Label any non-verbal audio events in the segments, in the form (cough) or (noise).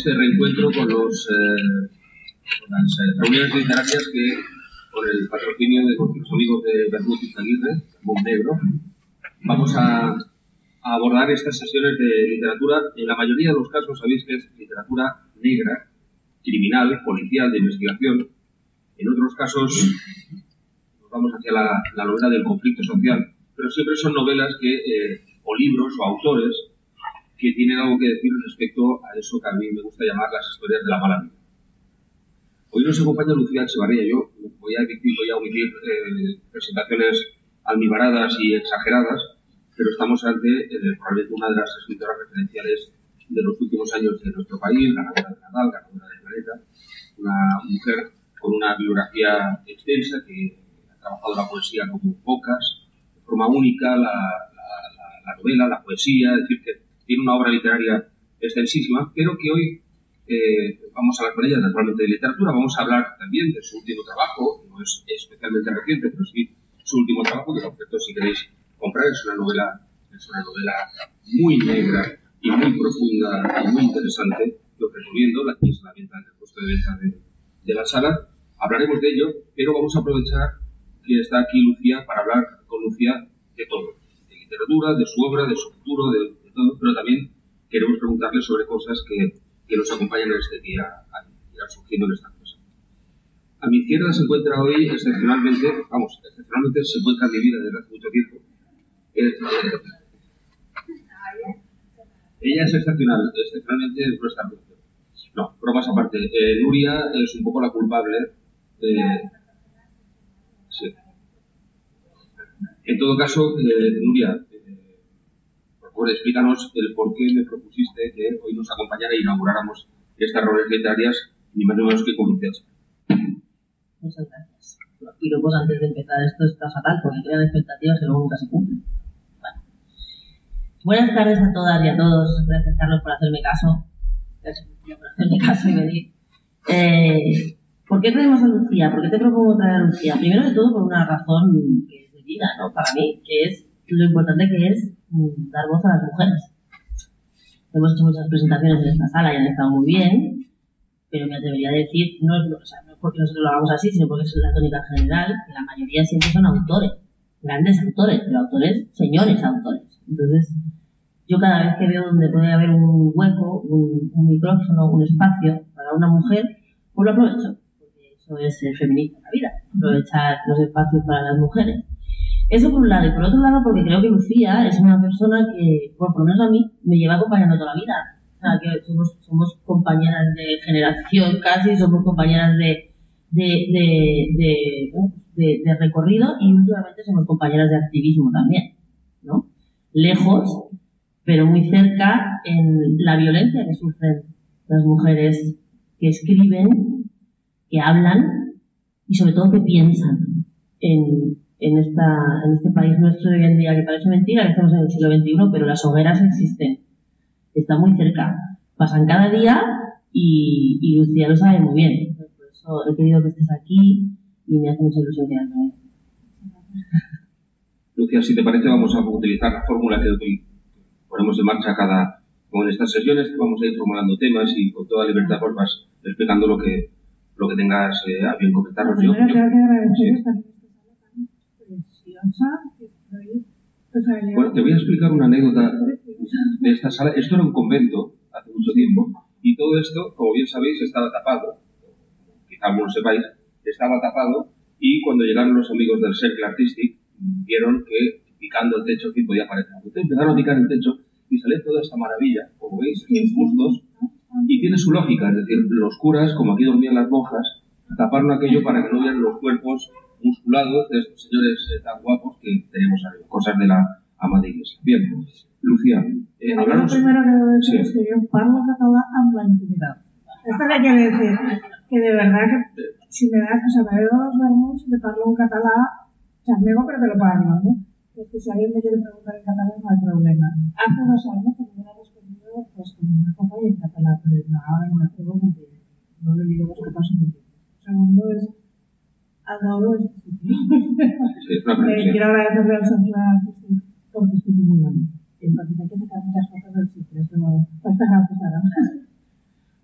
este reencuentro con, los, eh, con las eh, reuniones literarias que, con el patrocinio de nuestros amigos de Bermud y Aguirre, Montenegro, vamos a, a abordar estas sesiones de literatura. En la mayoría de los casos sabéis que es literatura negra, criminal, policial, de investigación. En otros casos nos vamos hacia la, la novela del conflicto social, pero siempre son novelas que, eh, o libros o autores que tienen algo que decir respecto a eso que a mí me gusta llamar las historias de la mala vida. Hoy nos acompaña Lucía Echevarría. Yo voy a, voy a omitir eh, presentaciones almibaradas y exageradas, pero estamos ante eh, probablemente una de las escritoras referenciales de los últimos años de nuestro país, ganadora de Nadal, ganadora de Planeta, una mujer con una biografía extensa que ha trabajado la poesía como pocas, de forma única, la, la, novela, la poesía, es decir, que tiene una obra literaria extensísima, pero que hoy eh, vamos a hablar con ella naturalmente de literatura, vamos a hablar también de su último trabajo, no es especialmente reciente, pero sí su último trabajo, que por cierto si queréis comprar es una novela, es una novela muy negra, y muy profunda y muy interesante os recomiendo. Aquí es la venta del puesto de venta de, la sala. Hablaremos de ello, pero vamos a aprovechar que está aquí Lucía para hablar con Lucía de todo, de literatura, de su obra, de su futuro, de, todo, pero también queremos preguntarle sobre cosas que, nos acompañan en este día, a surgiendo en esta cosa. A mi izquierda se encuentra hoy excepcionalmente, vamos, excepcionalmente se encuentra mi vida desde hace mucho tiempo. Ella es excepcional, excepcionalmente nuestra producción. No, bromas aparte. Eh, Nuria es un poco la culpable. Eh, sí. En todo caso, eh, Nuria, por favor, explícanos el por qué me propusiste que hoy nos acompañara e inauguráramos estas reuniones literarias, ni más ni menos que con Lucía. Muchas gracias. Luego, pues, antes de empezar, esto está fatal porque crean expectativas que luego nunca se cumplen. Buenas tardes a todas y a todos. Gracias, Carlos, por hacerme caso. Gracias por hacerme caso y venir. Eh, ¿Por qué traemos a Lucía? ¿Por qué te propongo traer a Lucía? Primero de todo, por una razón que es de vida, ¿no? Para mí, que es lo importante que es dar voz a las mujeres. Hemos hecho muchas presentaciones en esta sala y han estado muy bien, pero me atrevería a decir, no es, o sea, no es porque nosotros lo hagamos así, sino porque es la tónica general, que la mayoría siempre son autores, grandes autores, pero autores, señores autores. Entonces, yo cada vez que veo donde puede haber un hueco, un, micrófono, un espacio para una mujer, pues lo aprovecho, porque eso es ser feminista en la vida, aprovechar los espacios para las mujeres. Eso por un lado, y por otro lado porque creo que Lucía es una persona que, por lo menos a mí, me lleva acompañando toda la vida. O sea, que somos, compañeras de generación casi, somos compañeras de, de, de, de recorrido y últimamente somos compañeras de activismo también, ¿no? Lejos, pero muy cerca en la violencia que sufren las mujeres que escriben, que hablan y sobre todo que piensan en, en, esta, en este país nuestro de hoy en día, que parece mentira que estamos en el siglo XXI, pero las hogueras existen, están muy cerca, pasan cada día y, y Lucía lo sabe muy bien. Por eso he querido que estés aquí y me hace mucha ilusión quedarme. (laughs) Lucía, si te parece, vamos a utilizar la fórmula que ponemos en marcha cada, como en estas sesiones, que vamos a ir formulando temas y con toda libertad pues vas explicando lo que, lo que tengas eh, a bien comentarnos. Yo, yo, sí. Bueno, te voy a explicar una anécdota de esta sala. Esto era un convento hace mucho tiempo y todo esto, como bien sabéis, estaba tapado. Quizá algunos sepáis, estaba tapado y cuando llegaron los amigos del Cercle Artistic vieron que picando el techo que podía aparecer. Entonces empezaron a picar el techo y sale toda esta maravilla, como veis, estos y tiene su lógica, es decir, los curas, como aquí dormían las monjas, taparon aquello para que no vieran los cuerpos musculados de estos señores eh, tan guapos que tenemos arriba, cosas de la ama de iglesia. Bien, Lucía, eh, Lo primero que debo decir es que yo parlo catalán amb la intimidad. Esto que quiere decir que de verdad que si me das, o sea, me veo los vermouts, te parlo un catalán, charnego, pero te lo parlo, ¿no? es que si alguien me quiere preguntar en catalán no hay problema. Hace dos años que me hubiera respondido pues con una copa y en catalán, pero ahora no me atrevo porque no le digo que paso mi tiempo. Segundo es adoro este sitio. Sí, eh, (laughs) quiero agradecerle al Centro porque estoy muy bueno. En particular que sacar muchas cosas del sitio, eso Muchas gracias, Sara.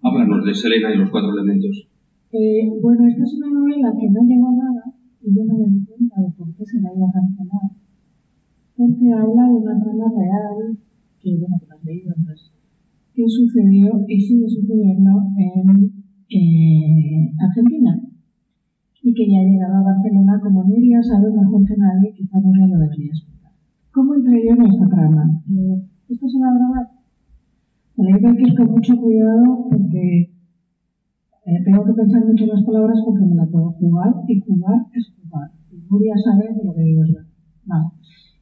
Háblanos de Selena y los cuatro elementos. Eh, bueno, esta es una novela que no llegó a nada y yo no me di cuenta de por qué se la iba a cancelar. Porque habla de una trama real, que bueno, que lo has leído, pues, que sucedió y sigue sucediendo en eh, Argentina y que ya ha llegado a Barcelona como Nuria sabe mejor que nadie, quizá Nuria lo debería explicar. ¿Cómo entré yo en esta trama? Eh, ¿Esto se va a grabar? Me lo que ir con mucho cuidado porque eh, tengo que pensar mucho en las palabras porque me la puedo jugar y jugar es jugar. Y Nuria sabe lo que digo es verdad.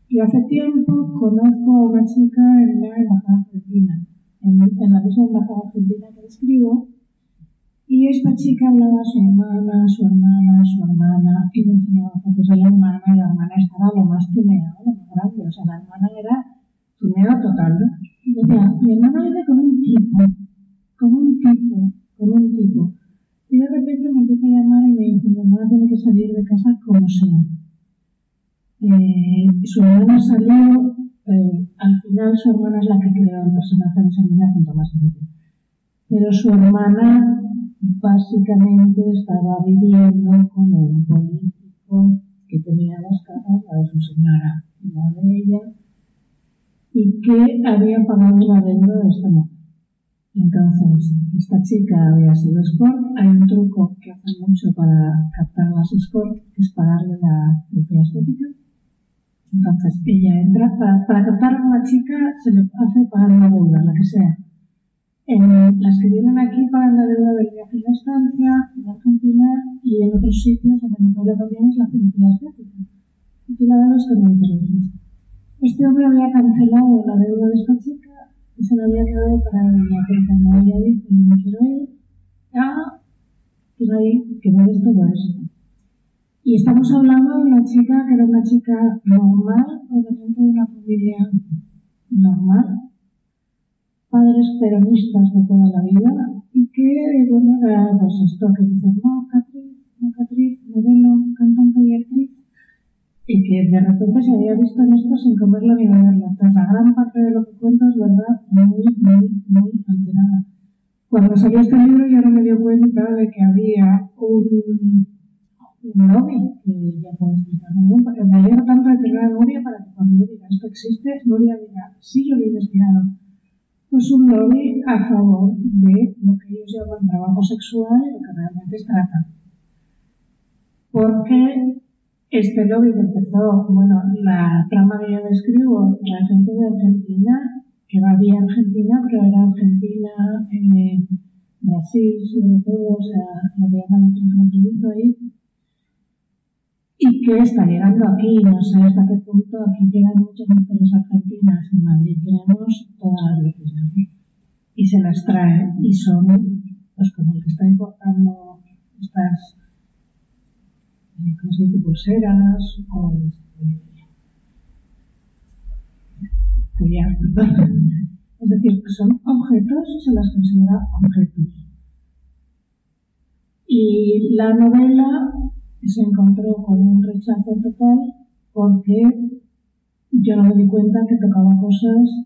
Y hace tiempo conozco a una chica en la embajada argentina, en, en la misma embajada argentina que escribo, y esta chica hablaba a su hermana, su hermana, su hermana, y me enseñaba fotos de la hermana, y la hermana estaba lo más tuneada, lo más grande, o sea, la hermana era tuneo total. Y decía, mi hermana vive con un tipo, con un tipo, con un tipo. Y de repente me empieza a llamar y me dice, mi hermana tiene que salir de casa como sea. Eh, su hermana salió, eh, al final su hermana es la que creó el personaje de Selena junto a más gente. Pero su hermana básicamente estaba viviendo con un político que tenía las casas, la de su señora y la de ella, y que había pagado la deuda de esta mujer. Entonces, esta chica había sido escort. Hay un truco que hacen mucho para captar las escort, que es pagarle la cirugía estética. Entonces, ella entra, para, para captar a una chica se le hace pagar una deuda, la que sea en las que vienen aquí pagan la deuda del viaje y la estancia, en Argentina y en otros sitios, en Venezuela también es la cirugía estética. Y tú la debes con intereses. Este hombre había cancelado la deuda de esta chica y se la había quedado para ella, pero cuando ella yo no quiero ir, ya, pues ahí que ves todo esto. Y estamos hablando de una chica que era una chica normal, obviamente de una familia normal, padres peronistas de toda la vida y que, bueno, era pues esto que dicen, no, actriz, no, actriz, modelo, cantante y actriz, y que de repente se había visto en esto sin comerlo ni beberlo. Entonces, la gran parte de lo que cuento es verdad, muy, muy, muy alterada. Cuando salió este libro yo no me dio cuenta de que había un, un lobby, que ya puedo explicar muy bien, porque me alegro tanto de tener a Nuria para que cuando yo diga esto existe, Nuria diga, sí, yo lo he investigado pues un lobby a favor de lo que ellos llaman trabajo sexual y lo que realmente es trata. Porque este lobby empezó, bueno, la trama que yo describo, la gente de Argentina, que va bien Argentina, pero era Argentina, eh, Brasil sobre todo, o sea, lo que llaman ahí, y que está llegando aquí, no sé hasta qué punto, aquí llegan muchas mujeres argentinas, en Madrid tenemos todas las legislaciones y se las trae y son, pues como el que está importando estas, eh, ¿cómo se dice?, pulseras o este, Es decir, son objetos, se las considera objetos. Y la novela se encontró con un rechazo total porque yo no me di cuenta que tocaba cosas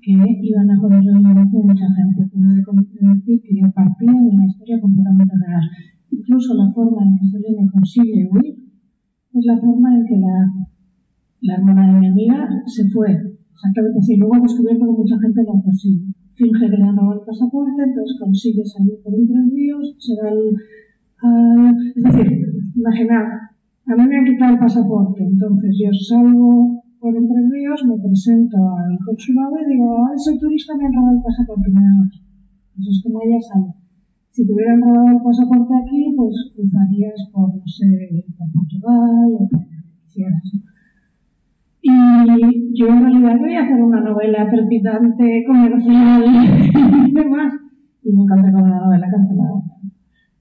que iban a joder el negocio de mucha gente. Pero de decir que yo partía de una historia completamente real. Incluso la forma en que Selene consigue huir es la forma en que la, la hermana de mi amiga se fue. Exactamente así. Luego he descubierto que mucha gente lo hace así. Finge que le han robado el pasaporte, entonces consigue salir por un tres ríos, se va al, es decir, imaginar, a mí me han quitado el pasaporte, entonces yo salgo por Entre Ríos, me presento al consulado y digo, ah, soy turista, me han robado el pasaporte, me noche. Eso es como ella sale. Si te hubieran robado el pasaporte aquí, pues cruzarías por, no sé, por Portugal o por quisieras. Y yo en realidad voy a hacer una novela trepidante, comercial (laughs) y demás. Y encontré con una novela cancelada.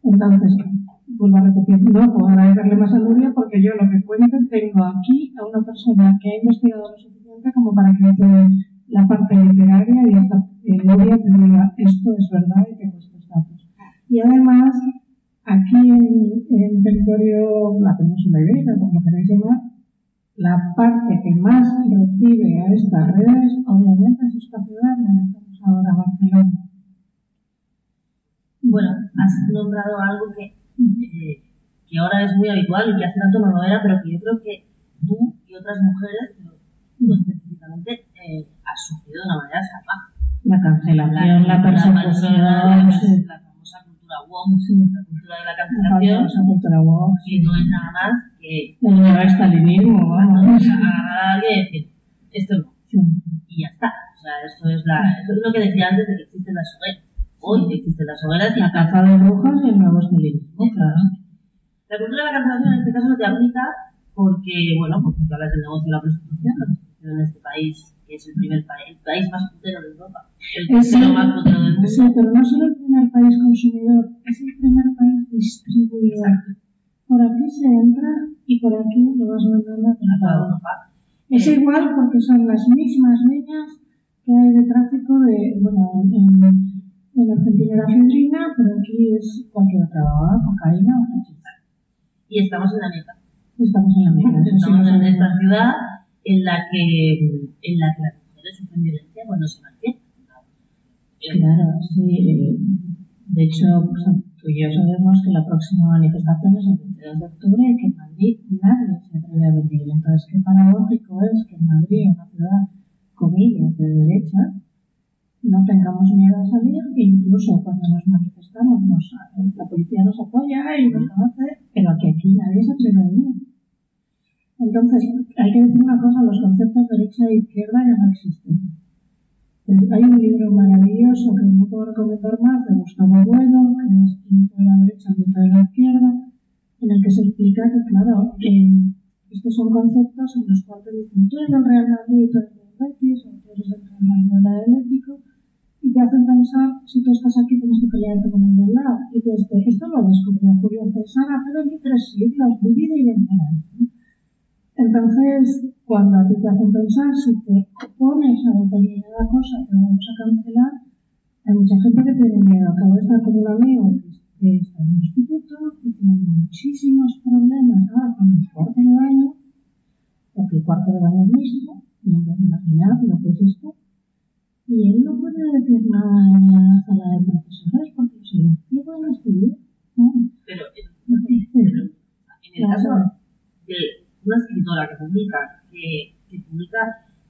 Entonces, vuelvo a repetir, no puedo agradecerle más a Nuria porque yo lo que cuento tengo aquí a una persona que ha investigado lo suficiente como para que me la parte literaria y esta eh, Nuria te esto es verdad y tengo estos datos. Y además, aquí en, territorio, la península ibérica, como lo queréis llamar, la parte que más recibe a estas redes, obviamente es esta ciudad, donde estamos ahora Barcelona. Bueno, has nombrado algo que, eh, que ahora es muy habitual y que hace tanto no lo era, pero que yo creo que tú y otras mujeres, pero tú específicamente, eh, has sufrido de una manera salvaje. La cancelación, la, persecución, la, sí. la famosa cultura woke, la cultura de la la cancelación, famosa cultura woke, que no es nada más que el neoestalinismo, vamos. agarrar a alguien y decir, esto no, Sí. y ya está. O sea, esto es, la, esto es lo que decía antes de que existen las hogueras. Hoy existen las hogueras y La caza de brujas y el nuevo estalinismo, claro. La cultura de la cancelación en este caso te aplica porque, bueno, porque tú hablas del negocio de la prostitución, la prostitución en este país, que es el primer país, el país más putero de Europa, el el- más putero del mundo. Sí, pero no solo el primer país consumidor, es el primer país distribuidor. Por aquí se entra y por aquí lo vas mandando a toda Europa. Es igual porque son las mismas líneas que hay de tráfico de, bueno, en, en Argentina era fibrilina, pero aquí es cualquier otra cocaína o hachís. Y estamos en la meta. Estamos en la meta. Estamos en esta ciudad en la que, en la que las mujeres sufren violencia cuando se manifiestan. Claro, sí. eh, De hecho, pues, tú y yo sabemos que la próxima manifestación es el 22 de octubre y que en Madrid nadie se atreve a venir. Entonces, qué paradójico es que en Madrid, una ciudad, comillas, de derecha, no tengamos miedo a salir e incluso cuando nos manifestamos nos, la policía nos apoya y nos conoce, pero que aquí nadie se atreve a venir. Entonces, hay que decir una cosa, los conceptos derecha e izquierda ya no existen. Hay un libro maravilloso que no puedo recomendar más, de Gustavo Bueno, que es mito de la derecha, mito de la izquierda, en el que se explica que, claro, eh, estos son conceptos en los cuales dicen tú eres del Real Madrid, tú eres del Betis, o tú eres del Real Madrid Atlético, y te hacen pensar, si tú estás aquí tienes que pelearte con el de lado. Y desde, esto lo descubrió Julio César hace 23 siglos, divide y vencerás. Entonces, cuando a ti te hacen pensar, si te opones a determinada cosa que vamos a cancelar, hay mucha gente que tiene miedo. Acabo de estar con un amigo que, está en el instituto y tiene muchísimos problemas ahora con los cuartos de baño, porque el cuarto de baño es mixto, y entonces imaginad lo que es esto. Y él no puede decir nada en la sala de profesores porque los silencios van a estudiar. ¿no? Pero, eh, pero en el caso de una escritora que publica, que, que publica,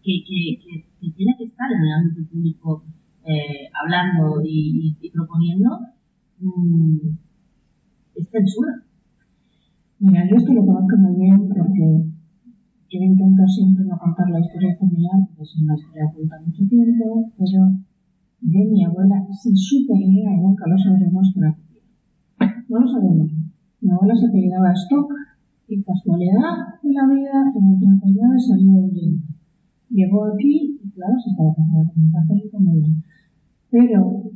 que, que, que, tiene que estar en el ámbito público eh, hablando y, y- y proponiendo, mm, es censura. Mira, yo esto lo conozco muy bien porque yo intento siempre no contar la historia familiar, porque es una historia oculta mucho tiempo, pero de mi abuela, si supe idea, nunca lo sabremos que. No lo sabemos. Mi abuela se apellidaba Stock y casualidad de la vida, en el 39 salió huyendo. Llegó aquí y claro, se estaba casada con un católico muy bien. Pero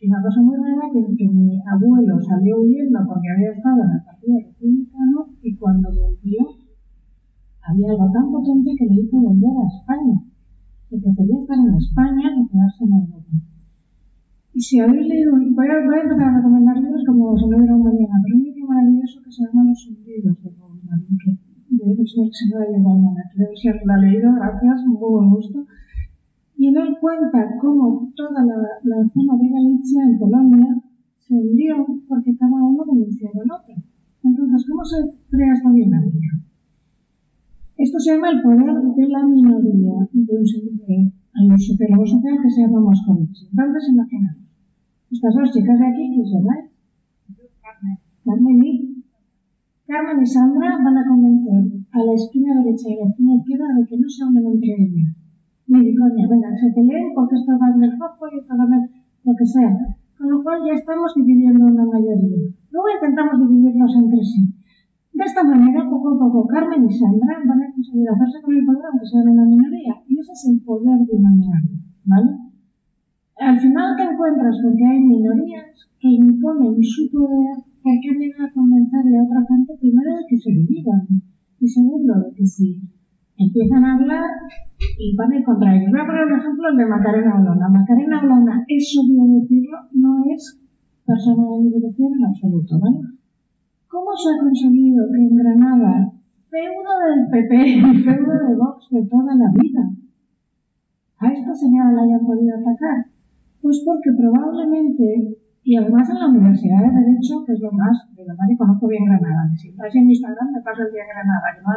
y una cosa muy rara que es que mi abuelo salió huyendo porque había estado en el Partido Republicano y cuando volvió había algo tan potente que le hizo volver a España. Que prefería estar en España que quedarse en Europa. Y si habéis leído, voy a, voy a empezar a recomendar libros como se lo dieron mañana, pero un libro maravilloso que se llama Los hundidos de Goldman, que de un señor que se llama lo ha leído, gracias, muy buen gusto. Y en él cuenta cómo toda la, la zona de Galicia en Polonia se hundió porque cada uno denunciaba al otro. Entonces, ¿cómo se crea esta dinámica? Esto se llama el poder de la minoría se- de- hay un sociólogo social que se llama Moscovici. Entonces, imaginamos, estas dos chicas de aquí, que se llaman Carmen y Carmen y Sandra van a convencer a la esquina derecha y a la esquina izquierda de que no se hablen entre ellas. Ni coña, venga, se peleen porque esto va en el rojo y esto va en lo que sea. Con lo cual ya estamos dividiendo una mayoría. Luego intentamos dividirnos entre sí. De esta manera, poco a poco, Carmen y Sandra van a conseguir hacerse con el poder, aunque sean una minoría. Y ese es el poder de una minoría, ¿vale? Al final te encuentras con que hay minorías que imponen su poder porque vienen a convencerle a otra gente, primero, de que se dividan. Y segundo, de que si empiezan a hablar y van a contra ellos. Voy a poner un ejemplo el de Macarena Olona. Macarena Olona, es obvio decirlo, no es persona de mi en absoluto, ¿vale? ¿Cómo se ha conseguido que en Granada, feudo del PP y feudo de Vox de toda la vida, a esta señora la hayan podido atacar? Pues porque probablemente, y además en la Universidad de Derecho, que es lo más, de verdad que conozco bien Granada, si entras en Instagram me paso el día en Granada, que no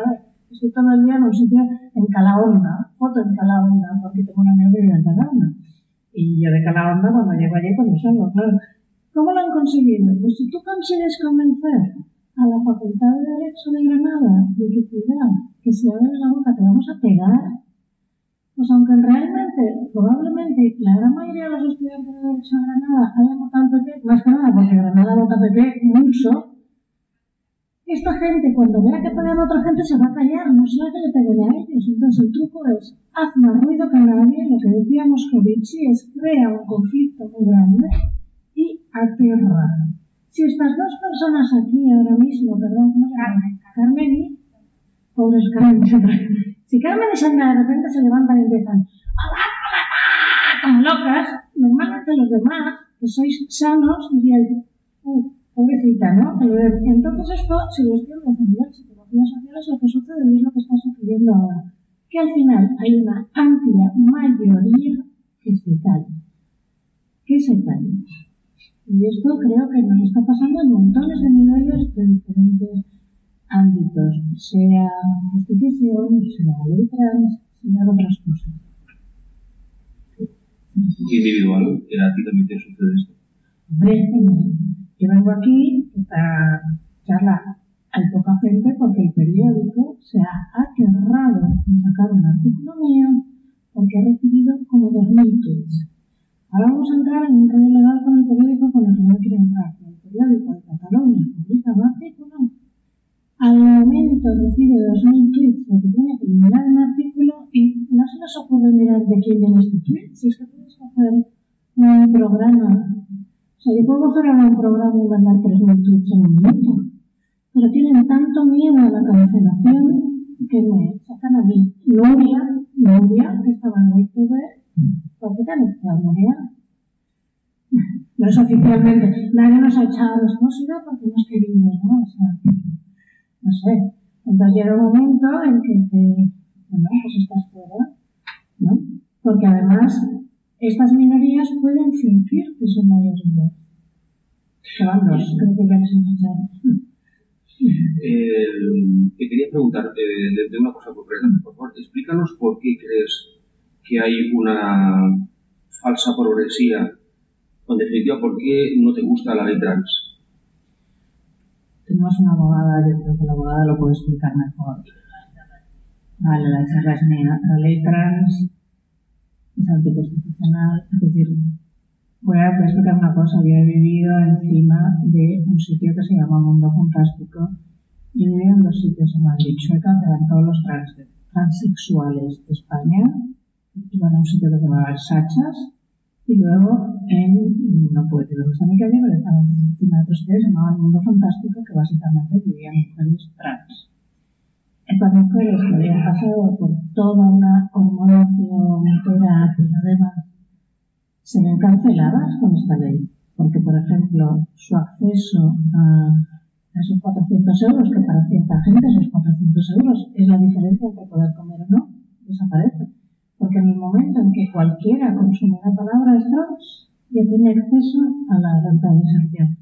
estoy todo el día en un sitio en Calahonda, foto en Calahonda, porque tengo un amigo que vive en Calahonda. Y yo de Calahonda cuando llego allí pues me salgo, claro. ¿Cómo lo han conseguido? Pues si tú consigues convencer a la Facultad de Derecho de Granada de que cuidado, que si abres la boca te vamos a pegar, pues aunque realmente, probablemente, la gran mayoría de los estudiantes de Derecho de Granada hayan votado PP, más que nada porque Granada vota PP mucho, esta gente cuando vea que pegan a otra gente se va a callar, no será que le peguen a ellos. Entonces el truco es, haz más ruido que nadie, lo que decía Moscovici es crea un conflicto muy grande aterra. Si estas dos personas aquí ahora mismo, perdón, ¿cómo se llama? Carmen y... Pobres Carmen, si Carmen y Sandra de repente se levantan y empiezan como locas, normalmente los demás, que sois sanos, dirían, uh, pobrecita, ¿no? Entonces esto, si lo estudian en psicología social, es lo que sucede es lo que está sucediendo ahora. Que al final hay una amplia mayoría que se cae. Que se cae. Y esto creo que nos está pasando en montones de niveles de diferentes ámbitos, sea constitución, sea ley trans, sea otras cosas. Individual, que a ti también te sucede esto. Hombre, yo vengo aquí, esta charla hay poca gente porque el periódico se ha aterrado en sacar un artículo mío porque ha recibido como 2.000 tweets. Ahora vamos a entrar en un rollo legal con el periódico con el que no quiero entrar. El periódico de Cataluña publica un artículo al momento recibe 2.000 tweets de que tiene que eliminar un artículo y no se nos ocurre mirar de quién viene este tweet. Si es que puedes hacer un programa, o sea, yo puedo hacer un programa y mandar 3.000 tweets en un minuto, pero tienen tanto miedo a la cancelación que me sacan a mí. Nuria, Nuria, que estaba en el TV, ¿por qué te han echado, Nuria? No es oficialmente, nadie nos ha echado responsabilidad porque hemos querido, ¿no? O sea, no sé. Entonces llega un momento en que te, bueno, pues estás fuera, ¿no? Porque además estas minorías pueden fingir que son mayoría. Que van dos, creo que ya les he eh, te quería preguntar eh, de, una cosa concreta, por favor, explícanos por qué crees que hay una falsa progresía, en definitiva, por qué no te gusta la ley trans tenemos una abogada, yo creo que la abogada lo puede explicar mejor. Vale, la mía. La ley trans es anticonstitucional, es decir, voy a, explicar una cosa. Yo he vivido encima de un sitio que se llama Mundo Fantástico. Yo he vivido en dos sitios en Madrid, Chueca, que eran todos los trans, transexuales de España. Iban a un sitio que se llamaba Sachas, y luego en, no puedo decir dónde está mi calle, pero estaba encima de otro sitio que se llamaba El Mundo Fantástico, que básicamente vivían mujeres trans. Estas mujeres que habían pasado por toda una hormonación, terapia demás, se ven canceladas con esta ley. Porque, por ejemplo, su acceso a esos 400 euros, que para cierta gente esos 400 euros es la diferencia entre poder comer o no, desaparece porque en el momento en que cualquiera consume la palabra trans, ya tiene acceso a la renta de inserción.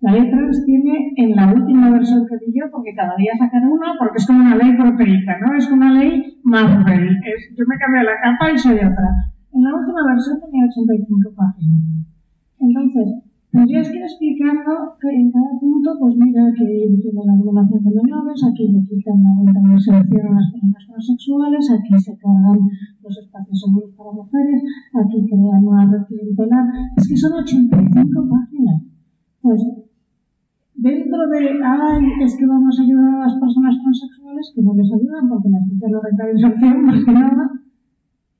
La ley trans tiene en la última versión que vi yo, porque cada día sacan una, porque es como una ley proteica, ¿no? Es como una ley Marvel. Es, yo me cambio la capa y soy otra. En la última versión tenía 85 páginas. Entonces, Tendrías que ir explicando que en cada punto, pues mira, aquí defiende la regulación de menores, aquí le quitan la venta de selección a las personas transexuales, aquí se cargan los espacios seguros para mujeres, aquí crean una red clientelar. Es que son 85 páginas. Pues dentro de, ay, es que vamos a ayudar a las personas transexuales, que no les ayudan porque les quitan la renta de inserción, (laughs) más que nada,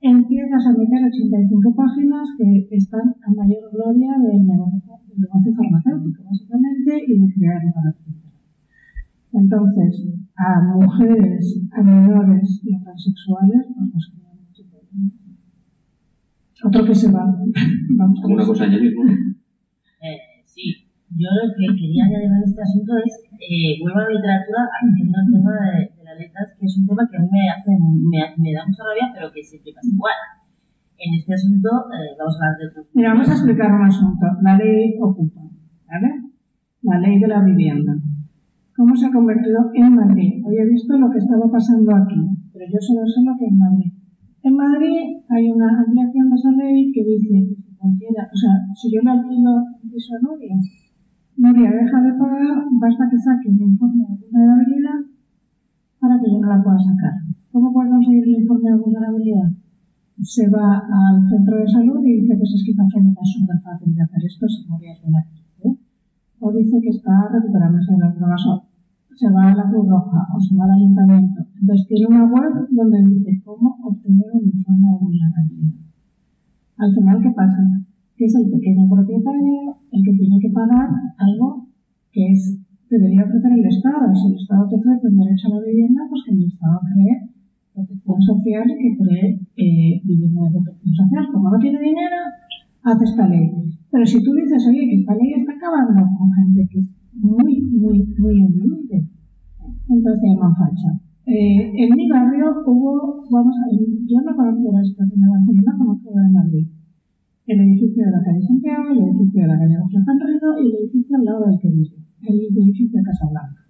empiezas a meter 85 páginas que están a mayor gloria del negocio, negocio farmacéutico, básicamente, y de crear una receta. Entonces, a mujeres, a menores y a transexuales, pues nos queda mucho problema. Otro que se va. (laughs) Vamos a ¿Alguna cosa añadir? Eh, sí, yo lo que quería añadir en este asunto es, eh, vuelvo a la literatura, haciendo el tema de, las letras, que es un tema que a mí me, hace, me, me da mucha rabia, pero que siempre pasa igual. En este asunto eh, vamos a hablar de otro. Mira, vamos a explicar un asunto. La ley ocupa, ¿vale? La ley de la vivienda. ¿Cómo se ha convertido en Madrid? Hoy he visto lo que estaba pasando aquí, pero yo solo sé lo que es Madrid. En Madrid hay una ampliación de esa ley que dice que si cualquiera, o sea, si yo le alquilo un piso a Nuria, Nuria deja de pagar, basta que saque un informe de vulnerabilidad para que yo no la pueda sacar. ¿Cómo puede conseguir el informe de vulnerabilidad? Se va al centro de salud y dice que es esquizofrénica, es súper fácil de hacer esto si Nuria es buena. ¿eh? O dice que está recuperándose de las drogas o se va a la Cruz Roja o se va al ayuntamiento. Entonces tiene una web donde dice cómo obtener un informe de vulnerabilidad. Al final, ¿qué pasa? Que es el pequeño propietario el que tiene que pagar algo que es debería ofrecer el Estado. Y si el Estado te ofrece un derecho a la vivienda, pues que el Estado cree protección social y que cree eh, vivienda de protección social. Como no tiene dinero, hace esta ley. Pero si tú dices, oye, que esta ley está acabando con gente que es muy, muy, muy humilde, entonces te llaman facha. Eh, en mi barrio hubo, vamos a ver, yo no conozco la situación de Barcelona, conozco la de Madrid. El edificio de la calle Santiago, el edificio de la calle José Sanrido y el edificio al lado del que vive, el edificio de Casablanca.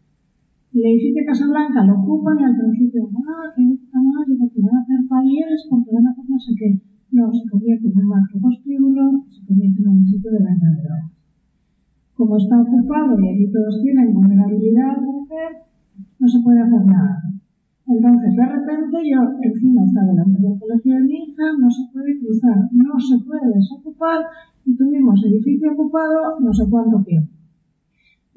El edificio de Casablanca lo ocupan y al principio, ah, que está mal, porque van a hacer talleres, porque van a hacer no sé qué. No, se convierte en un marco postíbulo, se convierte en un sitio de venta de drogas. Como está ocupado y allí todos tienen vulnerabilidad, no se puede hacer nada. Entonces, de repente, yo encima está delante del colegio de mi hija, no se puede cruzar, no se puede desocupar y tuvimos edificio ocupado no sé cuánto tiempo.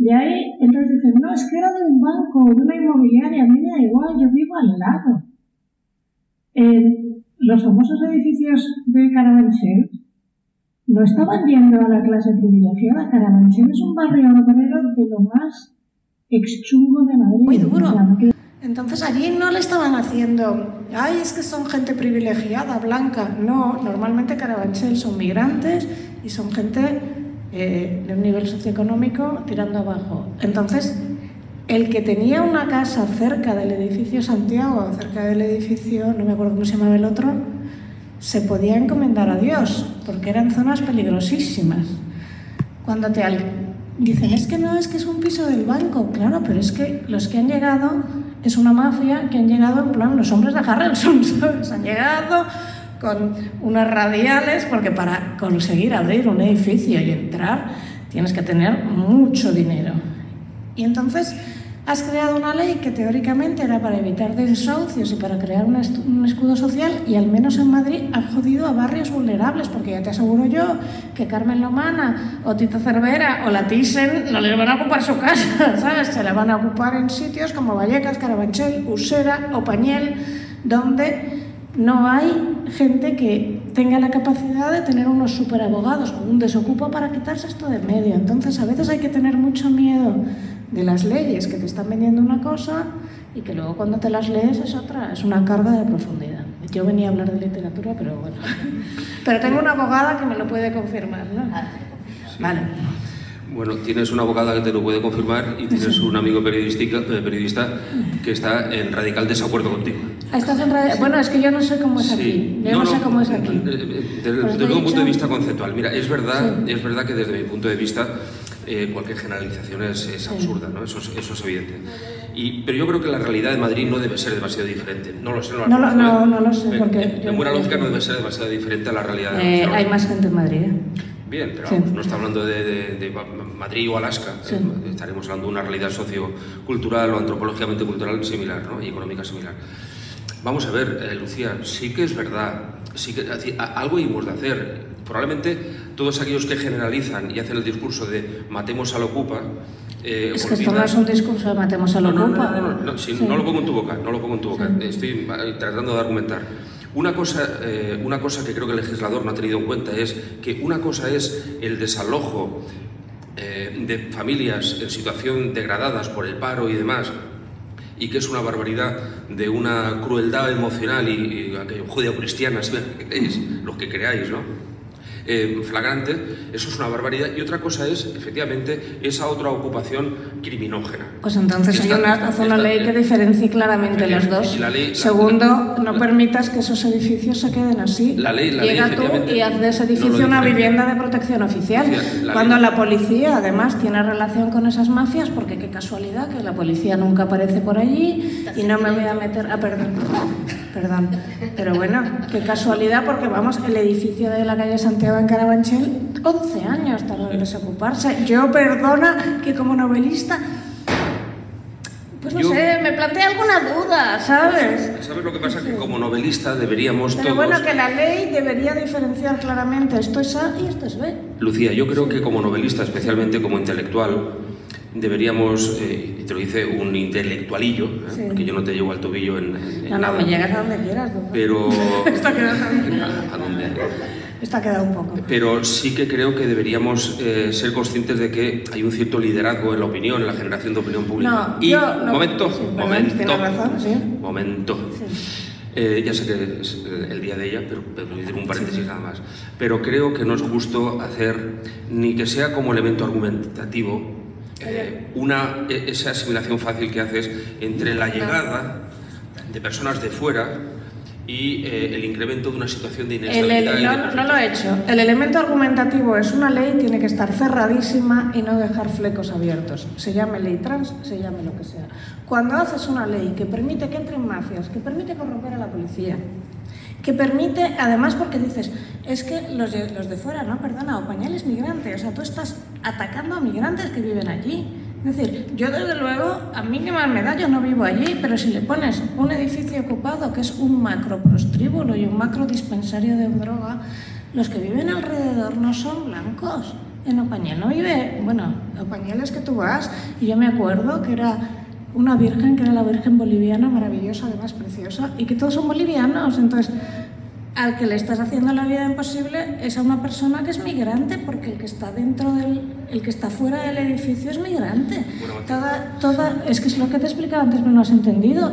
De ahí, entonces dicen, no, es que era de un banco o de una inmobiliaria, a mí me da igual, yo vivo al lado. los famosos edificios de Carabanchel no estaban yendo a la clase privilegiada. Carabanchel es un barrio obrero de lo más exchungo de Madrid. Muy duro. Entonces allí no le estaban haciendo, ay, es que son gente privilegiada, blanca. No, normalmente Carabanchel son migrantes y son gente eh, de un nivel socioeconómico tirando abajo. Entonces, el que tenía una casa cerca del edificio Santiago, cerca del edificio, no me acuerdo cómo se llamaba el otro, se podía encomendar a Dios, porque eran zonas peligrosísimas. Cuando te dicen, es que no, es que es un piso del banco, claro, pero es que los que han llegado es una mafia que han llegado en plan los hombres de Harrelson, (laughs) ¿sabes? Han llegado con unas radiales, porque para conseguir abrir un edificio y entrar tienes que tener mucho dinero. Y entonces has creado una ley que teóricamente era para evitar desahucios y para crear un escudo social y al menos en Madrid ha jodido a barrios vulnerables, porque ya te aseguro yo que Carmen Lomana o Tito Cervera o la Thyssen no les van a ocupar su casa, (laughs) ¿sabes? Se la van a ocupar en sitios como Vallecas, Carabanchel, Usera o Pañel, donde no hay gente que tenga la capacidad de tener unos superabogados o un desocupo para quitarse esto de medio. Entonces a veces hay que tener mucho miedo de las leyes que te están vendiendo una cosa y que luego cuando te las lees es otra, es una carga de profundidad. Yo venía a hablar de literatura, pero bueno. (laughs) Pero tengo una abogada que me lo puede confirmar, ¿no? Vale. Bueno, tienes una abogada que te lo puede confirmar y tienes un amigo eh, periodista que está en radical desacuerdo contigo. ¿Estás en bueno, es que yo no sé cómo es aquí. Yo no, sé cómo es aquí. Eh, eh, desde, un punto de vista conceptual. Mira, es verdad, es verdad que desde mi punto de vista cualquier generalización es, absurda, ¿no? Eso, eso es evidente. Y, pero yo creo que la realidad de Madrid no debe ser demasiado diferente. No lo sé, no, lo, no, no, lo sé. Porque en buena lógica no debe ser demasiado diferente a la realidad de Hay más gente en Madrid. Bien, pero vamos, no está hablando de, Madrid o Alaska, estaremos hablando de una realidad sociocultural o antropológicamente cultural similar ¿no? y económica similar. Vamos a ver, eh, Lucía, sí que es verdad, sí que algo hemos de hacer. Probablemente todos aquellos que generalizan y hacen el discurso de matemos al ocupa. Eh, es que esto no es un discurso de matemos al ocupa. No, no, no, no, lo pongo en tu boca, no lo pongo en tu boca. Estoy tratando de argumentar. Una cosa, eh, una cosa que creo que el legislador no ha tenido en cuenta es que una cosa es el desalojo eh, de familias en situación degradadas por el paro y demás, y que es una barbaridad de una crueldad emocional y, y judio-cristiana, si lo que creáis, ¿no? Eh, flagrante, eso es una barbaridad. Y otra cosa es, efectivamente, esa otra ocupación criminógena. Pues entonces hay una, haz una ley que diferencie claramente los dos. Y la ley- la- Segundo, no permitas que esos edificios se queden así. La ley- la ley, Llega tú y haz de ese no edificio una vivienda de protección oficial. Cuando ley- la policía además tiene relación con esas mafias, porque qué casualidad que la policía nunca aparece por allí y no me voy a meter... Ah, perdón. Perdón. Pero bueno, qué casualidad porque vamos, el edificio de la calle Santiago en Carabanchel, 11 años tardó en desocuparse. Yo perdona que como novelista pues no Yo- sé, me plantea alguna duda, ¿sabes? ¿Sabes lo que pasa? Que como novelista deberíamos Pero todos... bueno, que la ley debería diferenciar claramente esto es A y esto es B. Lucía, yo creo que como novelista, especialmente como intelectual, deberíamos, eh, y te lo dice un intelectualillo, ¿eh? Sí. porque yo no te llevo al tobillo en, en No, no, nada, me llegas a donde quieras. doctor. pero... (laughs) Esto ha quedado tan- (laughs) a dónde? Esto ha quedado un poco. Pero sí que creo que deberíamos eh, ser conscientes de que hay un cierto liderazgo en la opinión, en la generación de opinión pública. No, y, yo no- momento, sí, momento, tienes razón, sí. momento. Eh, ya sé que es el- día de ella, pero, pero un paréntesis nada más. Pero creo que no es justo hacer ni que sea como elemento argumentativo eh, una, e- esa asimilación fácil que haces entre la llegada de personas de fuera y eh, el incremento de una situación de inestabilidad. el- no, no lo he hecho. El elemento argumentativo es una ley, tiene que estar cerradísima y no dejar flecos abiertos. Se llame ley trans, se llame lo que sea. Cuando haces una ley que permite que entren mafias, que permite corromper a la policía, que permite, además porque dices, es que los de, los de fuera, no, perdona, o pañales migrantes, o sea, tú estás atacando a migrantes que viven allí. Es decir, yo desde luego, a mí que más me da, yo no vivo allí, pero si le pones un edificio ocupado que es un macro prostíbulo y un macro dispensario de droga, los que viven alrededor no son blancos. En Opañel no vive, bueno, Opañel es que tú vas, y yo me acuerdo que era una virgen, que era la virgen boliviana, maravillosa, además preciosa, y que todos son bolivianos, entonces al que le estás haciendo la vida imposible es a una persona que es migrante, porque el que está dentro del, el que está fuera del edificio es migrante. Toda, toda, es que es lo que te explicaba antes, pero no has entendido.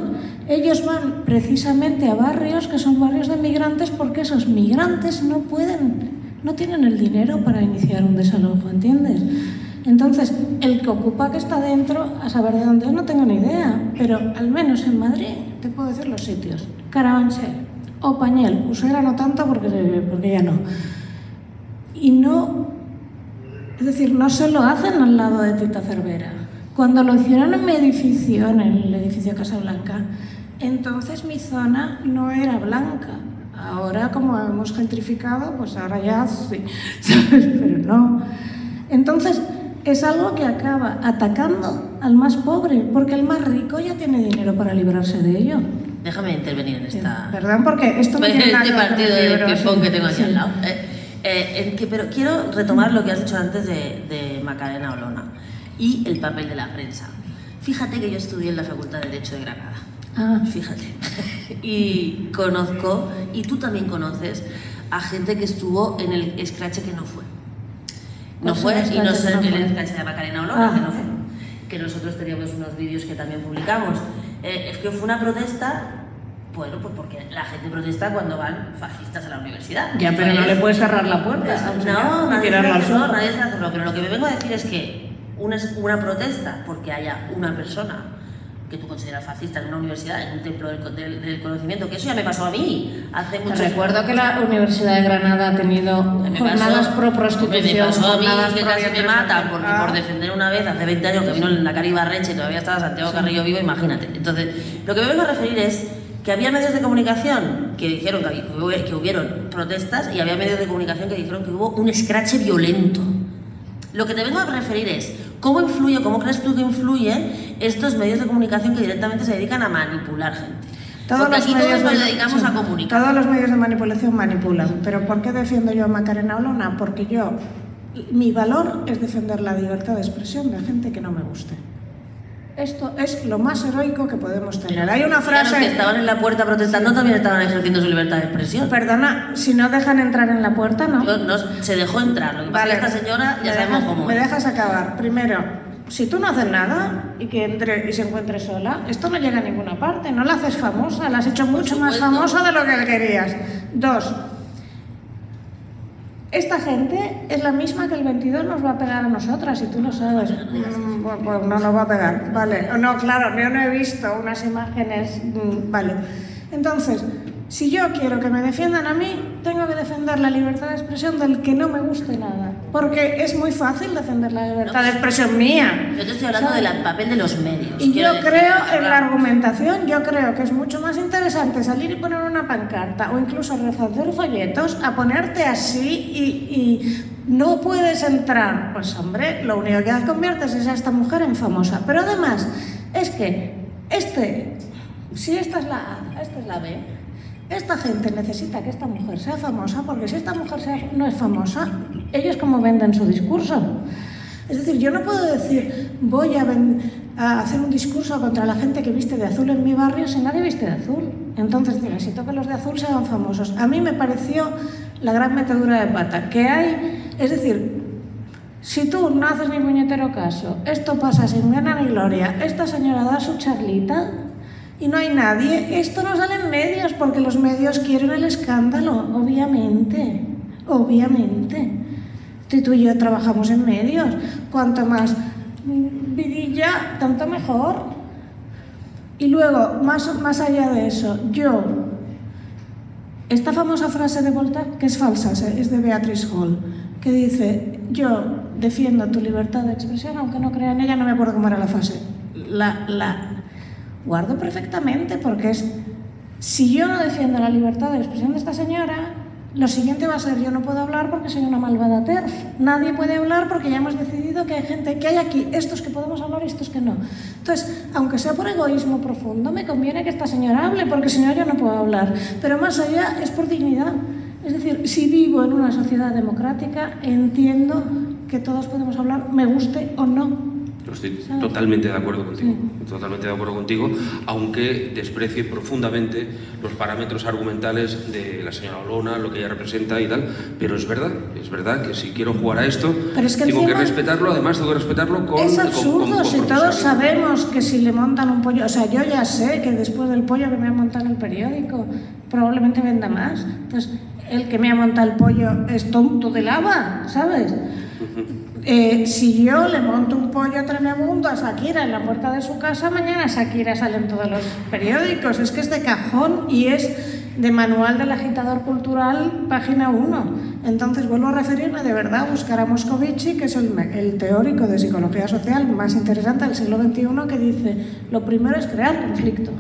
Ellos van precisamente a barrios que son barrios de migrantes porque esos migrantes no pueden, no tienen el dinero para iniciar un desalojo, ¿entiendes? Entonces, el que ocupa que está dentro, a saber de dónde es, no tengo ni idea, pero al menos en Madrid te puedo decir los sitios. Carabanchel, Opañel, Usera no tanto porque, porque ya no. Y no, es decir, no se lo hacen al lado de Tita Cervera. Cuando lo hicieron en mi edificio, en el edificio Casablanca, entonces mi zona no era blanca. Ahora, como hemos gentrificado, pues ahora ya sí, (laughs) ¿sabes? Pero no. Entonces, es algo que acaba atacando al más pobre, porque el más rico ya tiene dinero para librarse de ello. Déjame intervenir en esta. Perdón, porque esto (laughs) tiene nada este partido de ping-pong que tengo aquí Sí. al lado. Eh, eh, que- pero quiero retomar lo que has dicho antes de, de Macarena Olona y el papel de la prensa. Fíjate que yo estudié en la Facultad de Derecho de Granada. Ah, Fíjate. (laughs) Y conozco, y tú también conoces, a gente que estuvo en el escrache que no fue. No ¿Cuál fue, y no sé, no el fue? escrache de Macarena Olona, Ah. que no fue. Que nosotros teníamos unos vídeos que también publicamos. Eh, es que fue una protesta, bueno, pues porque la gente protesta cuando van fascistas a la universidad. ya, pero no le puedes cerrar la puerta. es- o sea, no, ni nadie al hacerlo, nadie sabe hacerlo, pero lo que me vengo a decir es que una, una protesta porque haya una persona que tú consideras fascista en una universidad, en un templo del, del- del conocimiento, que eso ya me pasó a mí hace mucho recuerdo que la Universidad de Granada ha tenido me jornadas pasó- pro Me prostitución, pasó a mí que casi me matan porque Ah. por defender una vez hace 20 años que vino en la Caribe Arreche y todavía estaba Santiago Carrillo vivo, imagínate. Entonces, lo que me vengo a referir es que había medios de comunicación que dijeron que, que hubieron protestas y había medios de comunicación que dijeron que hubo un escrache violento. Lo que te vengo a referir es cómo influye, cómo crees tú que influyen estos medios de comunicación que directamente se dedican a manipular gente. Todos Porque los aquí medios todos nos de- dedicamos a comunicar. Todos los medios de manipulación manipulan. Pero ¿por qué defiendo yo a Macarena Olona? Porque yo, mi valor es defender la libertad de expresión de gente que no me guste. Esto es lo más heroico que podemos tener. Hay una a los que frase, estaban en la puerta protestando también estaban ejerciendo su libertad de expresión. perdona, si no dejan entrar en la puerta, ¿no? Yo- no- se dejó entrar. Lo que pasa es que esta señora ya sabemos dejas- cómo Me dejas acabar. Primero, si tú no haces nada y que entre y se encuentre sola, esto no llega a ninguna parte. No la haces famosa, la has hecho mucho más famosa de lo que querías. Dos, esta gente es la misma que el 22 nos va a pegar a nosotras, y tú lo sabes. Mm, Pues, pues no nos va a pegar, vale. No, claro, yo no he visto unas imágenes, mm, vale. Entonces, si yo quiero que me defiendan a mí, tengo que defender la libertad de expresión del que no me guste nada. Porque es muy fácil defender la libertad de expresión mía. Yo te estoy hablando ¿sabes? del papel de los medios. Y yo decir, creo en la argumentación, yo creo que es mucho más interesante salir y poner una pancarta o incluso refacer folletos a ponerte así y, y no puedes entrar. Pues hombre, lo único que conviertes es a esta mujer en famosa. Pero además, es que este, si esta es la A, esta es la B, esta gente necesita que esta mujer sea famosa porque si esta mujer no es famosa, ellos como venden su discurso. Es decir, yo no puedo decir voy a, hacer un discurso contra la gente que viste de azul en mi barrio si nadie viste de azul. Entonces necesito que los de azul sean famosos. A mí me pareció la gran metedura de pata, que hay, es decir, si tú no haces ni puñetero caso, esto pasa sin pena ni gloria, esta señora da su charlita y no hay nadie, esto no sale en medios porque los medios quieren el escándalo, obviamente, obviamente. Tú y yo trabajamos en medios, cuanto más vidilla, tanto mejor. Y luego, más, más allá de eso, yo, esta famosa frase de Voltaire, que es falsa, es de Beatrice Hall, que dice, yo defiendo tu libertad de expresión, aunque no crea en ella, no me acuerdo cómo era la frase. La, la guardo perfectamente porque es, si yo no defiendo la libertad de expresión de esta señora, lo siguiente va a ser yo no puedo hablar porque soy una malvada TERF. Nadie puede hablar porque ya hemos decidido que hay gente, que hay aquí, estos que podemos hablar y estos que no. Entonces, aunque sea por egoísmo profundo, me conviene que esta señora hable porque si no yo no puedo hablar. Pero más allá es por dignidad. Es decir, si vivo en una sociedad democrática, entiendo que todos podemos hablar, me guste o no. Yo estoy totalmente de acuerdo contigo, totalmente de acuerdo contigo, aunque desprecie profundamente los parámetros argumentales de la señora Olona, lo que ella representa y tal, pero es verdad, es verdad que si quiero jugar a esto, Pero es que tengo que respetarlo, además tengo que respetarlo con... Es con- absurdo, con- con si todos sabemos que si le montan un pollo, o sea, yo ya sé que después del pollo que me ha montado el periódico, probablemente venda más. Entonces, el que me ha montado el pollo es tonto de lava, ¿sabes? (laughs) Eh, si yo le monto un pollo tremebundo a Shakira en la puerta de su casa, mañana Shakira sale en todos los periódicos. Es que es de cajón y es de manual del agitador cultural, página 1. Entonces vuelvo a referirme de verdad a buscar a Moscovici, que es el, el teórico de psicología social más interesante del siglo XXI, que dice, lo primero es crear conflicto.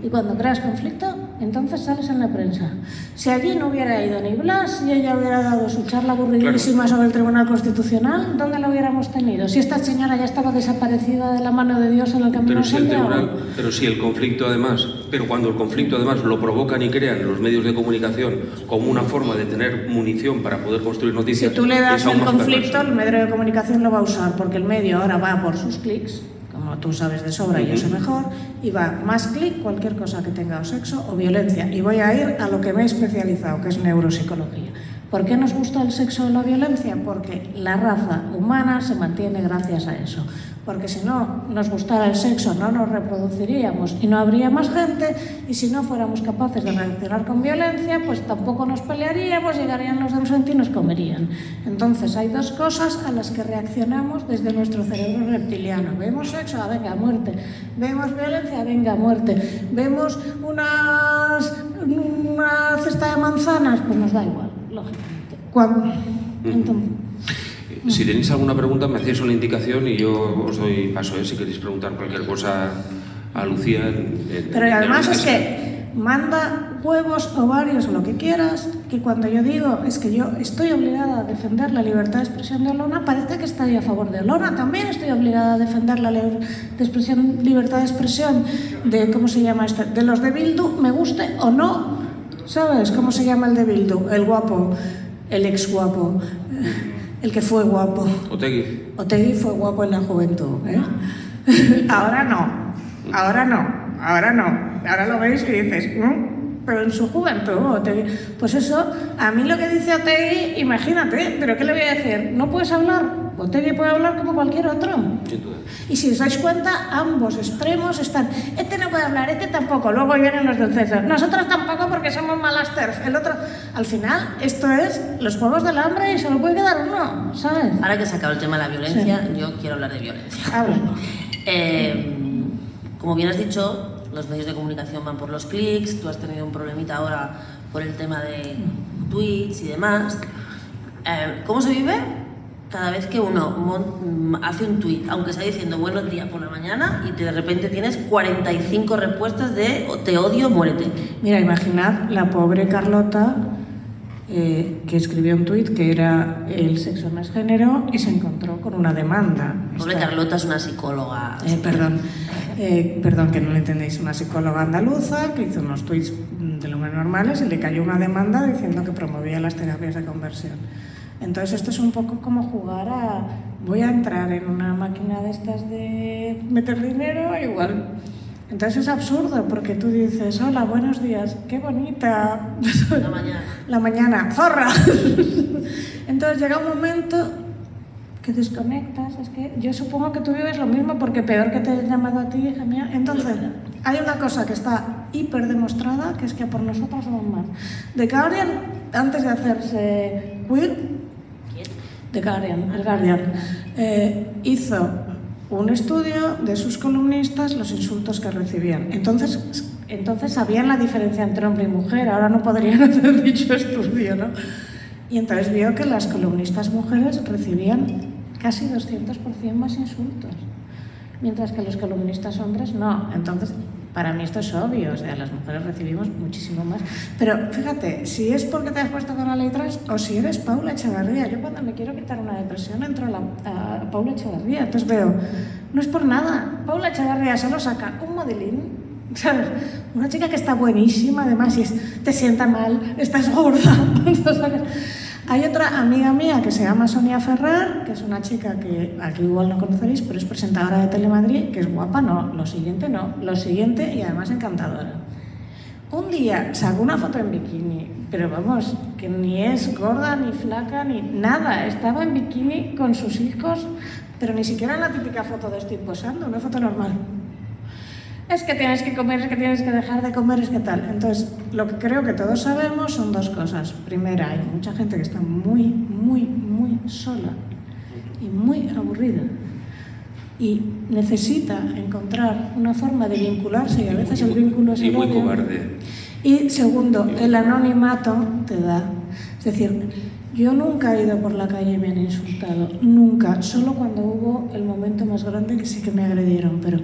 Y cuando creas conflicto, entonces sales en la prensa. Si allí no hubiera ido ni Blas, si ella hubiera dado su charla aburridísima sobre el Tribunal Constitucional, ¿dónde la hubiéramos tenido? Si esta señora ya estaba desaparecida de la mano de Dios en el camino Pero si el tribunal, pero si el conflicto además, pero cuando el conflicto además lo provocan y crean los medios de comunicación como una forma de tener munición para poder construir Si noticias, tú le das el conflicto, perverso. el medio de comunicación lo va a usar, porque el medio ahora va por sus clics, como tú sabes de sobra y yo sé mejor, y va más clic cualquier cosa que tenga o sexo o violencia. Y voy a ir a lo que me he especializado, que es neuropsicología. ¿Por qué nos gusta el sexo o la violencia? Porque la raza humana se mantiene gracias a eso. Porque si no nos gustara el sexo no nos reproduciríamos y no habría más gente y si no fuéramos capaces de reaccionar con violencia pues tampoco nos pelearíamos, llegarían los de enfrente y nos comerían. Entonces hay dos cosas a las que reaccionamos desde nuestro cerebro reptiliano. Vemos sexo, ah, venga, muerte. Vemos violencia, venga, muerte. Vemos unas, una cesta de manzanas, pues nos da igual, lógicamente. Cuando, entonces, Si tenéis alguna pregunta, me hacéis una indicación y yo os doy paso, ¿eh? si queréis preguntar cualquier cosa a Lucía. en- en- Pero en además es que manda huevos, ovarios o lo que quieras, que cuando yo digo es que yo estoy obligada a defender la libertad de expresión de Olona, parece que estoy a favor de Olona. También estoy obligada a defender la de expresión, libertad de expresión de, ¿cómo se llama este? De los de Bildu, me guste o no. ¿Sabes cómo se llama el de Bildu? El guapo, el ex guapo, el que fue guapo. Otegui. Otegui fue guapo en la juventud, ¿eh? (laughs) ahora no, ahora no, ahora no. Ahora lo veis y dices, "Mm, pero en su juventud, Otegui. Pues eso, a mí lo que dice Otegui, imagínate, pero ¿qué le voy a decir? ¿No puedes hablar? Otegi puede hablar como cualquier otro. Sin duda. Y si os dais cuenta, ambos extremos están, este no puede hablar, este tampoco, luego vienen los del César. Nosotros tampoco porque somos malas terf. El otro, al final, esto es los juegos del hambre y solo puede quedar uno, ¿sabes? Ahora que se acaba el tema de la violencia, yo quiero hablar de violencia. Habla. (laughs) Eh, como bien has dicho, los medios de comunicación van por los clics, tú has tenido un problemita ahora por el tema de tweets y demás. Eh, ¿Cómo se vive? Cada vez que uno mon- hace un tweet, aunque sea diciendo buenos días por la mañana, y de repente tienes 45 respuestas de te odio, muérete. Mira, imaginad la pobre Carlota eh, que escribió un tuit que era el sexo no es género y se encontró con una demanda. Pobre Esta- Carlota es una psicóloga. Eh, perdón, eh, perdón que no lo entendéis, una psicóloga andaluza que hizo unos tweets mm, de lo más normales y le cayó una demanda diciendo que promovía las terapias de conversión. Entonces esto es un poco como jugar a voy a entrar en una máquina de estas de meter dinero igual. Entonces es absurdo porque tú dices, hola, buenos días, qué bonita La mañana. (laughs) la mañana, zorra. (laughs) Entonces llega un momento que desconectas. Es que yo supongo que tú vives lo mismo porque peor que te he llamado a ti, hija mía. Entonces, hay una cosa que está hiper demostrada, que es que por nosotros somos más. The Guardian, antes de hacerse queer, The Guardian, el Guardian, eh, hizo un estudio de sus columnistas los insultos que recibían. Entonces, entonces sabían la diferencia entre hombre y mujer, ahora no podrían (laughs) hacer dicho estudio, ¿no? Y entonces vio que las columnistas mujeres recibían casi 200% más insultos, mientras que los columnistas hombres no. Entonces, para mí esto es obvio, o sea, las mujeres recibimos muchísimo más. Pero fíjate, si es porque te has puesto con la ley trans o si eres Paula Echevarría, yo cuando me quiero quitar una depresión entro a, la, Paula Echevarría, entonces veo, no es por nada, Paula Echevarría solo saca un modelín, (laughs) ¿sabes? Una chica que está buenísima, además, y es- te sienta mal, estás gorda. (laughs) Hay otra amiga mía que se llama Sonia Ferrer, que es una chica que aquí igual no conoceréis, pero es presentadora de Telemadrid, que es guapa, no, lo siguiente no, lo siguiente y además encantadora. Un día sacó una foto en bikini, pero vamos, que ni es gorda, ni flaca, ni nada. Estaba en bikini con sus hijos, pero ni siquiera en la típica foto de estoy posando, una foto normal. Es que tienes que comer, es que tienes que dejar de comer, es que tal. Entonces, lo que creo que todos sabemos son dos cosas. Primera, hay mucha gente que está muy, muy, muy sola y muy aburrida y necesita encontrar una forma de vincularse y a veces el vínculo es Y muy cobarde. Y segundo, el anonimato te da. Es decir, yo nunca he ido por la calle y me han insultado. Nunca. Solo cuando hubo el momento más grande que sí que me agredieron. Pero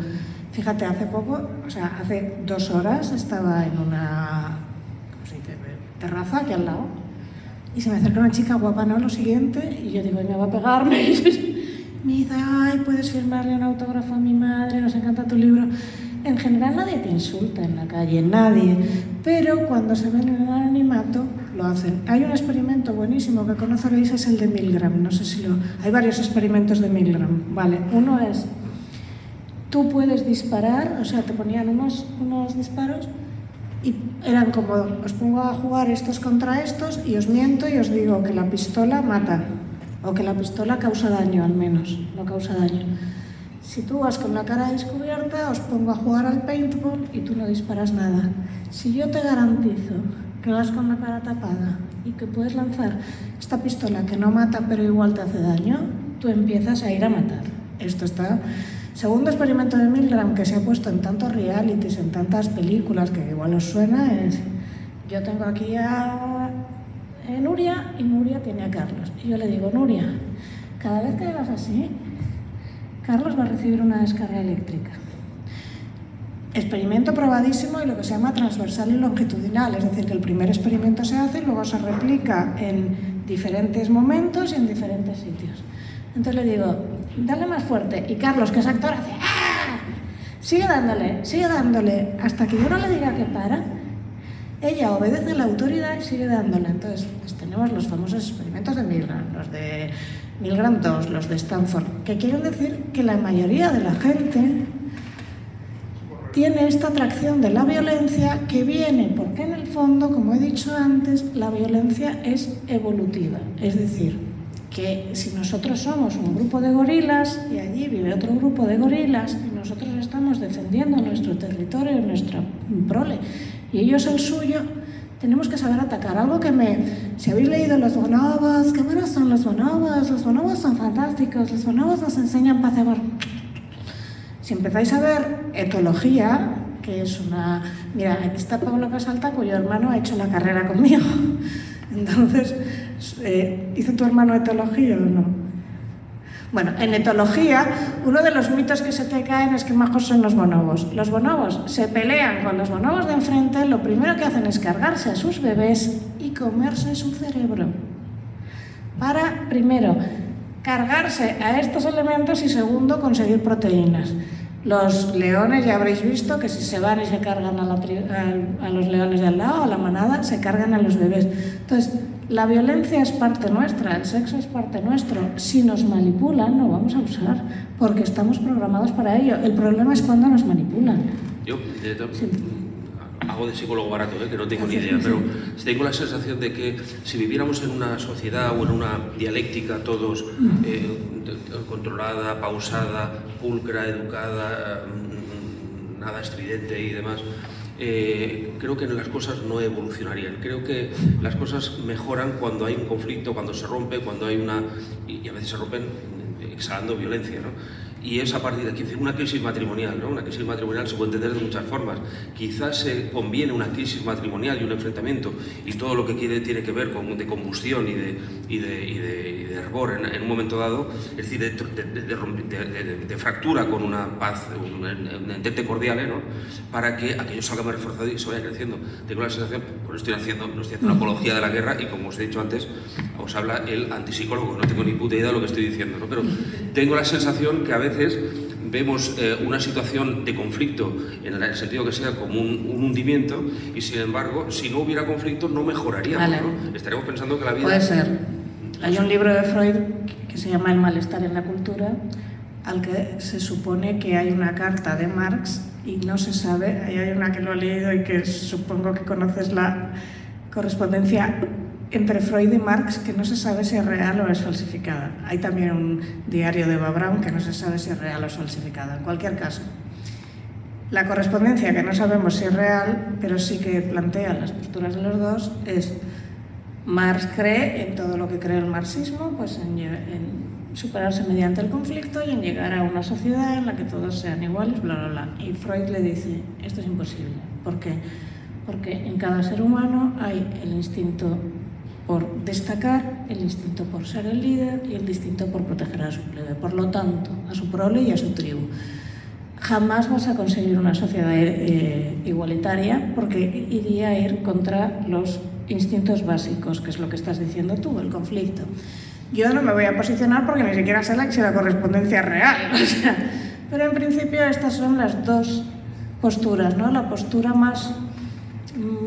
fíjate, hace poco, o sea, hace dos horas estaba en una ¿cómo se dice? terraza aquí al lado. Y se me acerca una chica guapa, ¿no? Lo siguiente. Y yo digo, "Ay, me va a pegarme. (laughs) me dice, ay, puedes firmarle un autógrafo a mi madre, nos encanta tu libro. En general nadie te insulta en la calle, nadie. Pero cuando se ven en el anonimato, lo hacen. Hay un experimento buenísimo que conoceréis, es el de Milgram. No sé si lo... Hay varios experimentos de Milgram. Vale, uno es, tú puedes disparar, o sea, te ponían unos, unos disparos y eran como, os pongo a jugar estos contra estos y os miento y os digo que la pistola mata o que la pistola causa daño al menos, no causa daño. Si tú vas con la cara descubierta, os pongo a jugar al paintball y tú no disparas nada. Si yo te garantizo que vas con la cara tapada y que puedes lanzar esta pistola que no mata pero igual te hace daño, tú empiezas a ir a matar. Esto está... Segundo experimento de Milgram que se ha puesto en tantos realities, en tantas películas que igual os suena es... Yo tengo aquí a Nuria y Nuria tiene a Carlos. Y yo le digo, Nuria, cada vez que hagas así, Carlos va a recibir una descarga eléctrica. Experimento probadísimo y lo que se llama transversal y longitudinal, es decir, que el primer experimento se hace y luego se replica en diferentes momentos y en diferentes sitios. Entonces le digo, dale más fuerte. Y Carlos, que es actor, hace ¡Ah! Sigue dándole, sigue dándole, hasta que yo no le diga que para. Ella obedece a la autoridad y sigue dándole. Entonces, pues tenemos los famosos experimentos de Milgram, los de Milgram 2, los de Stanford, que quieren decir que la mayoría de la gente tiene esta atracción de la violencia que viene porque en el fondo, como he dicho antes, la violencia es evolutiva. Es decir, que si nosotros somos un grupo de gorilas y allí vive otro grupo de gorilas y nosotros estamos defendiendo nuestro territorio, nuestra prole, y ellos el suyo, tenemos que saber atacar. Algo que me... Si habéis leído los bonobos, qué buenos son los bonobos, los bonobos son fantásticos, los bonobos nos enseñan paz y amor. Si empezáis a ver etología, que es una... Mira, aquí está Pablo Casalta, cuyo hermano ha hecho la carrera conmigo. (laughs) Entonces, eh, ¿hizo tu hermano etología o no? Bueno, en etología, uno de los mitos que se te caen es que majos son los bonobos. Los bonobos se pelean con los bonobos de enfrente, lo primero que hacen es cargarse a sus bebés y comerse su cerebro. Para, primero, cargarse a estos elementos y segundo, conseguir proteínas. Los leones, ya habréis visto que si se van y se cargan a, a, los leones de al lado, a la manada, se cargan a los bebés. Entonces, la violencia es parte nuestra, el sexo es parte nuestro. Si nos manipulan, no vamos a usar, porque estamos programados para ello. El problema es cuando nos manipulan. Yo hago de psicólogo barato, ¿eh? que no tengo ni idea, pero tengo la sensación de que si viviéramos en una sociedad o en una dialéctica todos eh, controlada, pausada, pulcra, educada, mm, nada estridente y demás, eh, creo que las cosas no evolucionarían. Creo que las cosas mejoran cuando hay un conflicto, cuando se rompe, cuando hay una... y a veces se rompen exhalando violencia. ¿no? Y es a partir de una crisis matrimonial, ¿no? Una crisis matrimonial se puede entender de muchas formas. Quizás se conviene una crisis matrimonial y un enfrentamiento y todo lo que quiere, tiene que ver con de combustión y de, y de, y de, de hervor en, un momento dado, es decir, de, fractura con una paz, un, entente cordial, ¿no? Para que aquello salga más reforzado y se vaya creciendo. Tengo la sensación, pues estoy haciendo, no estoy haciendo una apología de la guerra y como os he dicho antes, os habla el antipsicólogo, no tengo ni puta idea de lo que estoy diciendo, ¿no? Pero tengo la sensación que a veces vemos eh, una situación de conflicto en el sentido que sea como un, hundimiento y sin embargo si no hubiera conflicto no mejoraría estaríamos pensando que la vida puede ser. Hay un libro de Freud que se llama El malestar en la cultura al que se supone que hay una carta de Marx y no se sabe, hay una que lo he leído y que supongo que conoces la correspondencia entre Freud y Marx que no se sabe si es real o es falsificada. Hay también un diario de Babrown que no se sabe si es real o es falsificada. En cualquier caso, la correspondencia que no sabemos si es real, pero sí que plantea las posturas de los dos, es Marx cree en todo lo que cree el marxismo, pues en, en superarse mediante el conflicto y en llegar a una sociedad en la que todos sean iguales, bla, bla, bla. Y Freud le dice, esto es imposible. ¿Por qué? Porque en cada ser humano hay el instinto por destacar, el instinto por ser el líder y el instinto por proteger a su plebe. Por lo tanto, a su prole y a su tribu. Jamás vas a conseguir una sociedad eh, igualitaria porque iría a ir contra los instintos básicos, que es lo que estás diciendo tú, el conflicto. Yo no me voy a posicionar porque ni siquiera sé la, si la correspondencia es real. (laughs) pero en principio estas son las dos posturas, ¿no? La postura más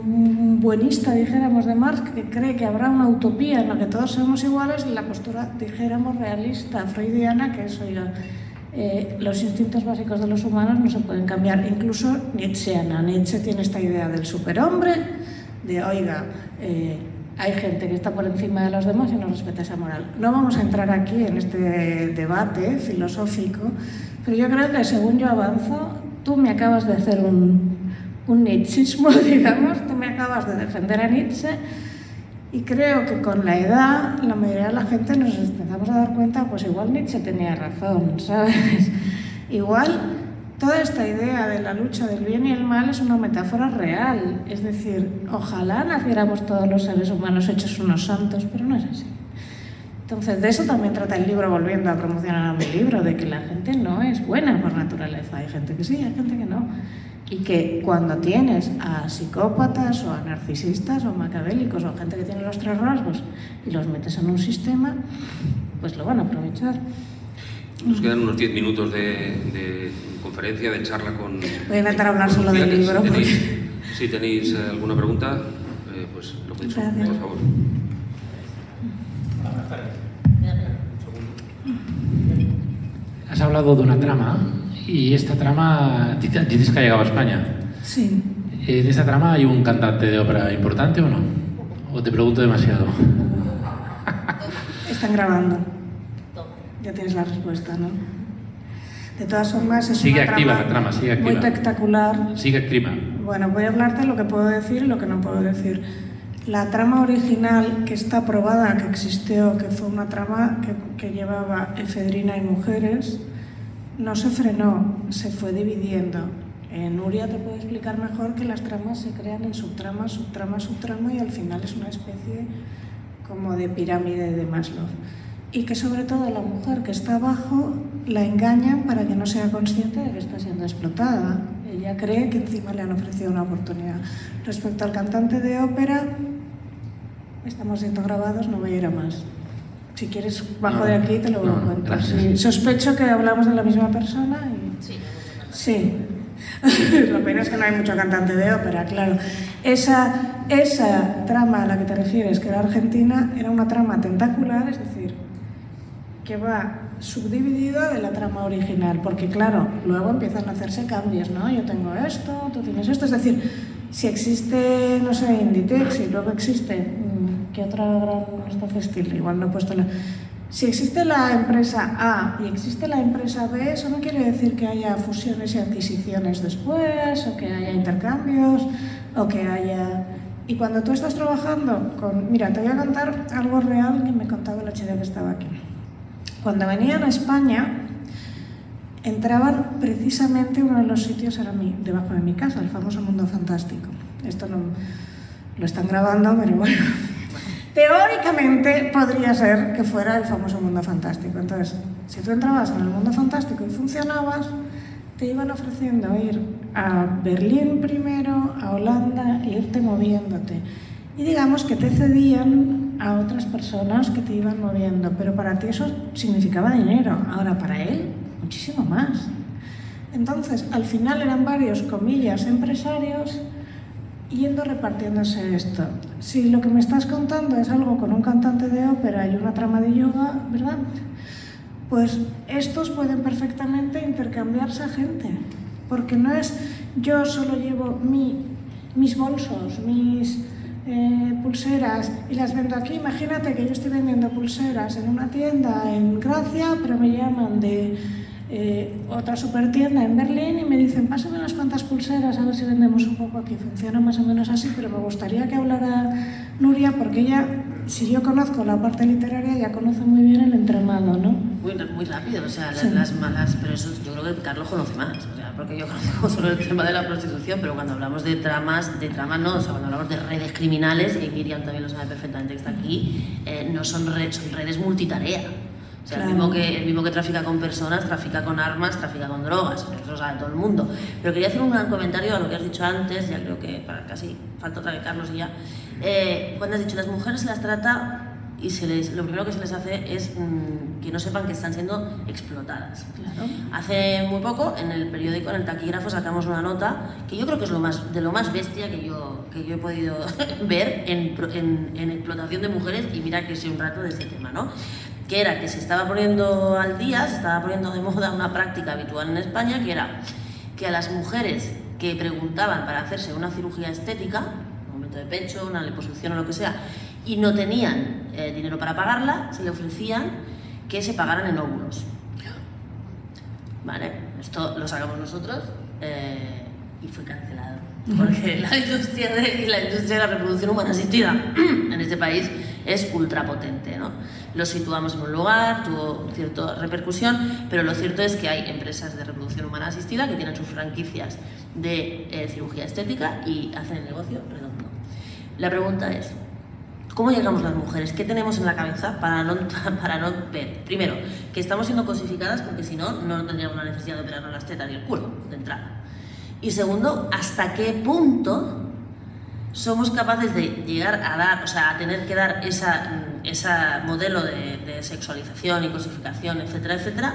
buenista, dijéramos, de Marx, que cree que habrá una utopía en la que todos somos iguales, y la postura, dijéramos, realista, freudiana, que es, oiga, eh, los instintos básicos de los humanos no se pueden cambiar, incluso nietzscheana. Nietzsche tiene esta idea del superhombre, de, oiga, eh, hay gente que está por encima de los demás y no respeta esa moral. No vamos a entrar aquí en este debate filosófico, pero yo creo que según yo avanzo, tú me acabas de hacer un, un nietzschismo, (laughs) digamos, tú me acabas de defender a Nietzsche y creo que con la edad la mayoría de la gente nos empezamos a dar cuenta, pues igual Nietzsche tenía razón, (laughs) ¿sabes? Igual toda esta idea de la lucha del bien y el mal es una metáfora real, es decir, ojalá naciéramos todos los seres humanos hechos unos santos, pero no es así. Entonces, de eso también trata el libro, volviendo a promocionar a mi libro, de que la gente no es buena por naturaleza. Hay gente que sí, hay gente que no y que cuando tienes a psicópatas o a narcisistas o macabélicos o a gente que tiene los tres rasgos y los metes en un sistema, pues lo van a aprovechar. Nos quedan unos 10 minutos de, conferencia, de charla con... Voy a intentar hablar solo del libro. Si tenéis, eh, alguna pregunta, eh, pues lo podéis por favor. Has hablado de una trama y esta trama, dices que ha llegado a España. Sí. ¿En esta trama hay un cantante de ópera importante o no? ¿O te pregunto demasiado? (laughs) Están grabando. Ya tienes la respuesta, ¿no? De todas formas, es Sigue una activa trama la trama, sigue muy activa. espectacular. Sigue activa. Bueno, voy a hablarte de lo que puedo decir y lo que no puedo decir. La trama original que está probada, que existió, que fue una trama que, que llevaba efedrina y mujeres, no se frenó, se fue dividiendo. En Nuria te puedo explicar mejor que las tramas se crean en subtrama, subtrama, subtrama y al final es una especie como de pirámide de Maslow. Y que sobre todo la mujer que está abajo la engañan para que no sea consciente de que está siendo explotada. Ella cree que encima le han ofrecido una oportunidad. Respecto al cantante de ópera, estamos siendo grabados, no voy a ir a más. Si quieres, bajo No, de aquí y te lo no, cuento. Sí, sospecho que hablamos de la misma persona y Sí, Sí. (laughs) Lo pena es que no hay mucho cantante de ópera, claro. Esa, esa trama a la que te refieres, que era argentina, era una trama tentacular, es decir, que va subdividida de la trama original, porque claro, luego empiezan a hacerse cambios, ¿no? Yo tengo esto, tú tienes esto, es decir, si existe, no sé, Inditex y luego existe, mm, ¿qué otra gran esta Festil? Igual no he puesto la... Si existe la empresa A y existe la empresa B, eso no quiere decir que haya fusiones y adquisiciones después, o que haya intercambios, o que haya... Y cuando tú estás trabajando con... Mira, te voy a contar algo real que me contaba el HD que estaba aquí. Cuando venían a España, entraban precisamente uno de los sitios era mi, debajo de mi casa, el famoso Mundo Fantástico. Esto no lo están grabando, pero bueno. Teóricamente podría ser que fuera el famoso Mundo Fantástico. Entonces, si tú entrabas en el Mundo Fantástico y funcionabas, te iban ofreciendo ir a Berlín primero, a Holanda, e irte moviéndote. Y digamos que te cedían a otras personas que te iban moviendo, pero para ti eso significaba dinero. Ahora, para él, muchísimo más. Entonces, al final eran varios, comillas, empresarios yendo repartiéndose esto. Si lo que me estás contando es algo con un cantante de ópera y una trama de yoga, ¿verdad? Pues estos pueden perfectamente intercambiarse a gente, porque no es yo solo llevo mi, mis bolsos, mis eh, pulseras y las vendo aquí. Imagínate que yo estoy vendiendo pulseras en una tienda en Gracia, pero me llaman de eh, otra super tienda en Berlín y me dicen, pásame unas cuantas pulseras a ver si vendemos un poco aquí. Funciona más o menos así, pero me gustaría que hablara Nuria porque ella, si yo conozco la parte literaria, ya conoce muy bien el entramado, ¿no? Muy, muy rápido, o sea, las, Sí. las malas, pero eso yo creo que Carlos conoce más, o sea, porque yo conozco (laughs) solo el tema de la prostitución, pero cuando hablamos de tramas, de tramas no, o sea, cuando hablamos de redes criminales, y Miriam también lo sabe perfectamente que está aquí, eh, no son, re- son redes multitarea. O sea, el, Claro. mismo que, el mismo que trafica con personas, trafica con armas, trafica con drogas, eso lo sabe todo el mundo. Pero quería hacer un gran comentario a lo que has dicho antes, ya creo que para casi falta otra vez Carlos y ya. Eh, cuando has dicho, las mujeres se las trata y se les, lo primero que se les hace es mm, que no sepan que están siendo explotadas. Claro. Hace muy poco, en el periódico, en el taquígrafo, sacamos una nota que yo creo que es lo más, de lo más bestia que yo, que yo he podido (laughs) ver en, en, en explotación de mujeres, y mira que sé un rato de ese tema, ¿no? Que era que se estaba poniendo al día, se estaba poniendo de moda una práctica habitual en España, que era que a las mujeres que preguntaban para hacerse una cirugía estética, un aumento de pecho, una liposucción o lo que sea, y no tenían eh, dinero para pagarla, se le ofrecían que se pagaran en óvulos. Vale, esto lo sacamos nosotros eh, y fue cancelado. Porque la industria, de, la industria de la reproducción humana asistida (clears throat) en este país es ultra potente. ¿no? Lo situamos en un lugar, tuvo cierta repercusión, pero lo cierto es que hay empresas de reproducción humana asistida que tienen sus franquicias de eh, cirugía estética y hacen el negocio redondo. La pregunta es, ¿Cómo llegamos las mujeres? ¿Qué tenemos en la cabeza para no, (laughs) para no ver? Primero, que estamos siendo cosificadas porque si no, no tendríamos la necesidad de operarnos las tetas y el culo, de entrada. Y segundo, ¿hasta qué punto somos capaces de llegar a dar, o sea, a tener que dar esa, esa modelo de, de sexualización y cosificación, etcétera, etcétera,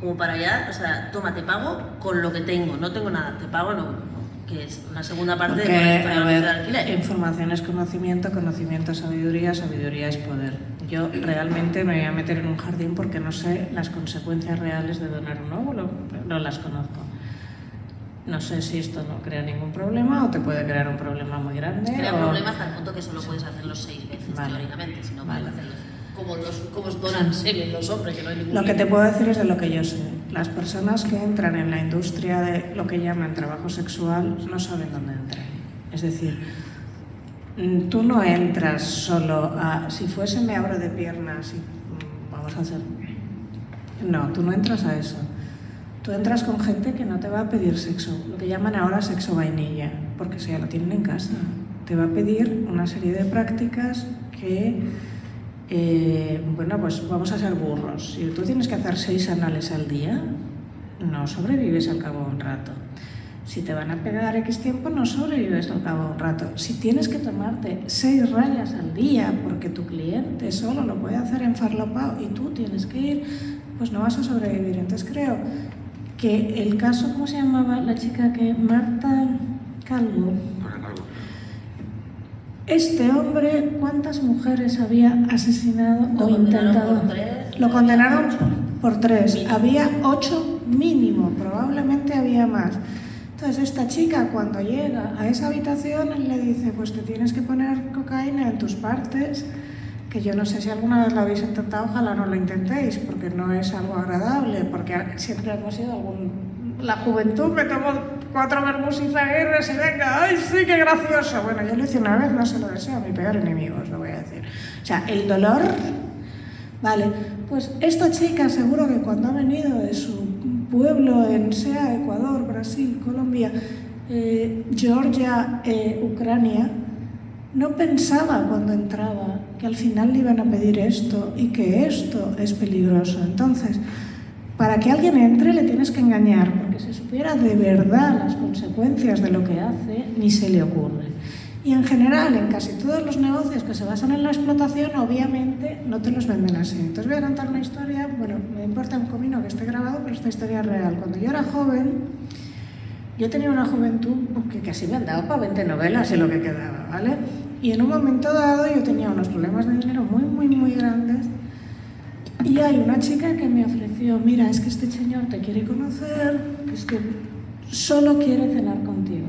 como para ya, o sea, toma, te pago con lo que tengo, no tengo nada, te pago no, que es una segunda parte Porque, de a de alquiler. información es conocimiento, conocimiento es sabiduría, sabiduría es poder. Yo realmente me voy a meter en un jardín porque no sé las consecuencias reales de donar un óvulo, no las conozco. No sé si esto no crea ningún problema o te puede crear un problema muy grande. Crea o- problemas hasta el punto que solo puedes hacerlos seis veces, Vale. teóricamente, si no Vale. puedes hacerlos. como, los, como donan semen los hombres, que no hay ningún Lo que te puedo decir es de lo que yo sé. Las personas que entran en la industria de lo que llaman trabajo sexual no saben dónde entran. Es decir, mm, tú no entras solo a, si fuese me abro de piernas y mm, vamos a hacer... No, tú no entras a eso. Tú entras con gente que no te va a pedir sexo, lo que llaman ahora sexo vainilla, porque eso ya lo tienen en casa. Te va a pedir una serie de prácticas que, eh, bueno, pues vamos a ser burros. Si tú tienes que hacer seis anales al día, no sobrevives al cabo de un rato. Si te van a pegar X tiempo, no sobrevives al cabo de un rato. Si tienes que tomarte seis rayas al día porque tu cliente solo lo puede hacer en farlopao y tú tienes que ir, pues no vas a sobrevivir. Entonces creo que el caso, ¿cómo se llamaba la chica que Marta Calvo? Este hombre, ¿cuántas mujeres había asesinado Lo o condenaron intentado? por tres, Lo condenaron ocho. por tres. Mínimo. Había ocho mínimo, probablemente había más. Entonces esta chica cuando llega a esa habitación le dice, pues te tienes que poner cocaína en tus partes, que yo no sé si alguna vez lo habéis intentado, ojalá no lo intentéis, porque no es algo agradable, porque siempre hemos sido algún... La juventud me tomó cuatro vermouths y zaguirres y venga, ¡ay, sí, qué gracioso! Bueno, yo lo hice una vez, no se lo deseo a mi peor enemigo, os lo voy a decir. O sea, el dolor Vale, pues esta chica seguro que cuando ha venido de su pueblo en sea Ecuador, Brasil, Colombia, eh, Georgia, eh, Ucrania, no pensaba cuando entraba que al final le iban a pedir esto y que esto es peligroso. Entonces, para que alguien entre le tienes que engañar, porque si supiera de verdad las consecuencias de lo que hace, ni se le ocurre. Y en general, en casi todos los negocios que se basan en la explotación, obviamente no te los venden así. Entonces voy a contar una historia, bueno, me importa un comino que esté grabado, pero esta historia es real. Cuando yo era joven, yo tenía una juventud que casi me han dado para 20 novelas y lo que quedaba, ¿vale? Y en un momento dado yo tenía unos problemas de dinero muy, muy, muy grandes. Y hay una chica que me ofreció, mira, es que este señor te quiere conocer, es que solo quiere cenar contigo.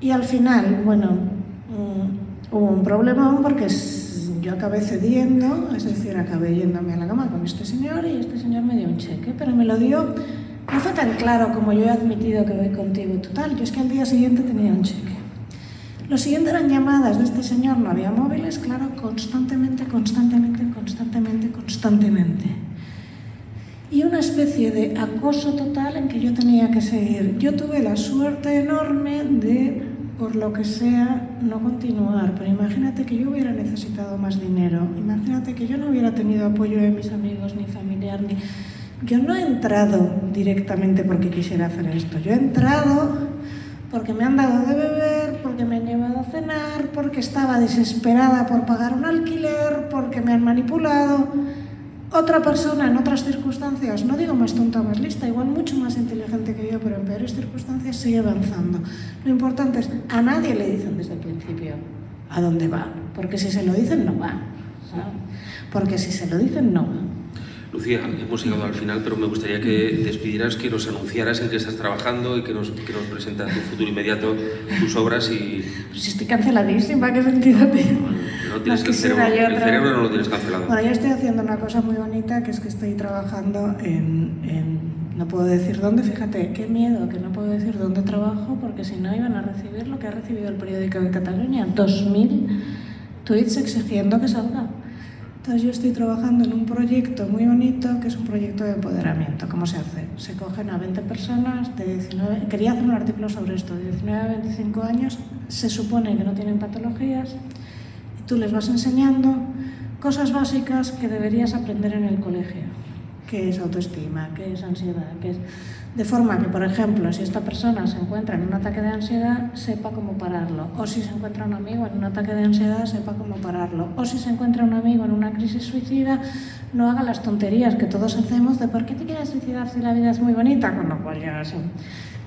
Y al final, bueno, mm, hubo un problemón porque yo acabé cediendo, es decir, acabé yéndome a la cama con este señor y este señor me dio un cheque, pero me lo dio, no fue tan claro como yo he admitido que voy contigo. Total, yo es que al día siguiente tenía un cheque. Lo siguiente eran llamadas de este señor, no había móviles, claro, constantemente, constantemente, constantemente, constantemente. Y una especie de acoso total en que yo tenía que seguir. Yo tuve la suerte enorme de, por lo que sea, no continuar. Pero imagínate que yo hubiera necesitado más dinero. Imagínate que yo no hubiera tenido apoyo de mis amigos, ni familiar, ni... Yo no he entrado directamente porque quisiera hacer esto. Yo he entrado porque me han dado de beber, porque me han llevado a cenar, porque estaba desesperada por pagar un alquiler, porque me han manipulado. Otra persona en otras circunstancias, no digo más tonta más lista, igual mucho más inteligente que yo, pero en peores circunstancias sigue avanzando. Lo importante es, a nadie le dicen desde el principio a dónde va, porque si se lo dicen no va. Porque si se lo dicen no va. Lucía, hemos llegado al final, pero me gustaría que despidieras, que nos anunciaras en qué estás trabajando y que nos, que nos presentas tu futuro inmediato, tus obras y... Pues estoy canceladísima, ¿qué sentido tiene? No tienes el cerebro, el cerebro no lo tienes cancelado. Bueno, yo estoy haciendo una cosa muy bonita, que es que estoy trabajando en, en- no puedo decir dónde, fíjate, qué miedo que no puedo decir dónde trabajo, porque si no iban a recibir lo que ha recibido el periódico de Cataluña, 2.000 tweets exigiendo que salga. Entonces yo estoy trabajando en un proyecto muy bonito, que es un proyecto de empoderamiento. ¿Cómo se hace? Se cogen a 20 personas de 19... Quería hacer un artículo sobre esto, de 19 a 25 años, se supone que no tienen patologías, y tú les vas enseñando cosas básicas que deberías aprender en el colegio, que es autoestima, que es ansiedad, que es... De forma que, por ejemplo, si esta persona se encuentra en un ataque de ansiedad, sepa cómo pararlo. O si se encuentra un amigo en un ataque de ansiedad, sepa cómo pararlo. O si se encuentra un amigo en una crisis suicida, no haga las tonterías que todos hacemos de ¿por qué te quieres suicidar si la vida es muy bonita? Con lo cual ya se-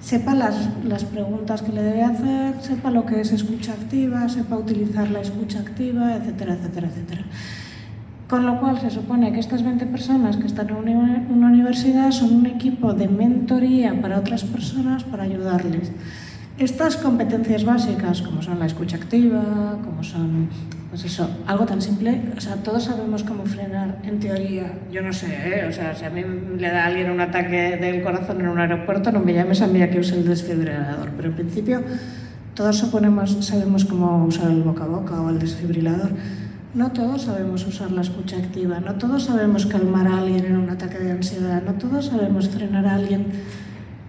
sepa las, las preguntas que le debe hacer, sepa lo que es escucha activa, sepa utilizar la escucha activa, etcétera, etcétera, etcétera. Con lo cual se supone que estas 20 personas que están en una universidad son un equipo de mentoría para otras personas para ayudarles. Estas competencias básicas, como son la escucha activa, como son Pues eso, algo tan simple, o sea, todos sabemos cómo frenar, en teoría, yo no sé, ¿eh? o sea, si a mí le da a alguien un ataque del corazón en un aeropuerto, no me llames a mí a que use el desfibrilador, pero en principio todos suponemos, sabemos cómo usar el boca a boca o el desfibrilador. No todos sabemos usar la escucha activa, no todos sabemos calmar a alguien en un ataque de ansiedad, no todos sabemos frenar a alguien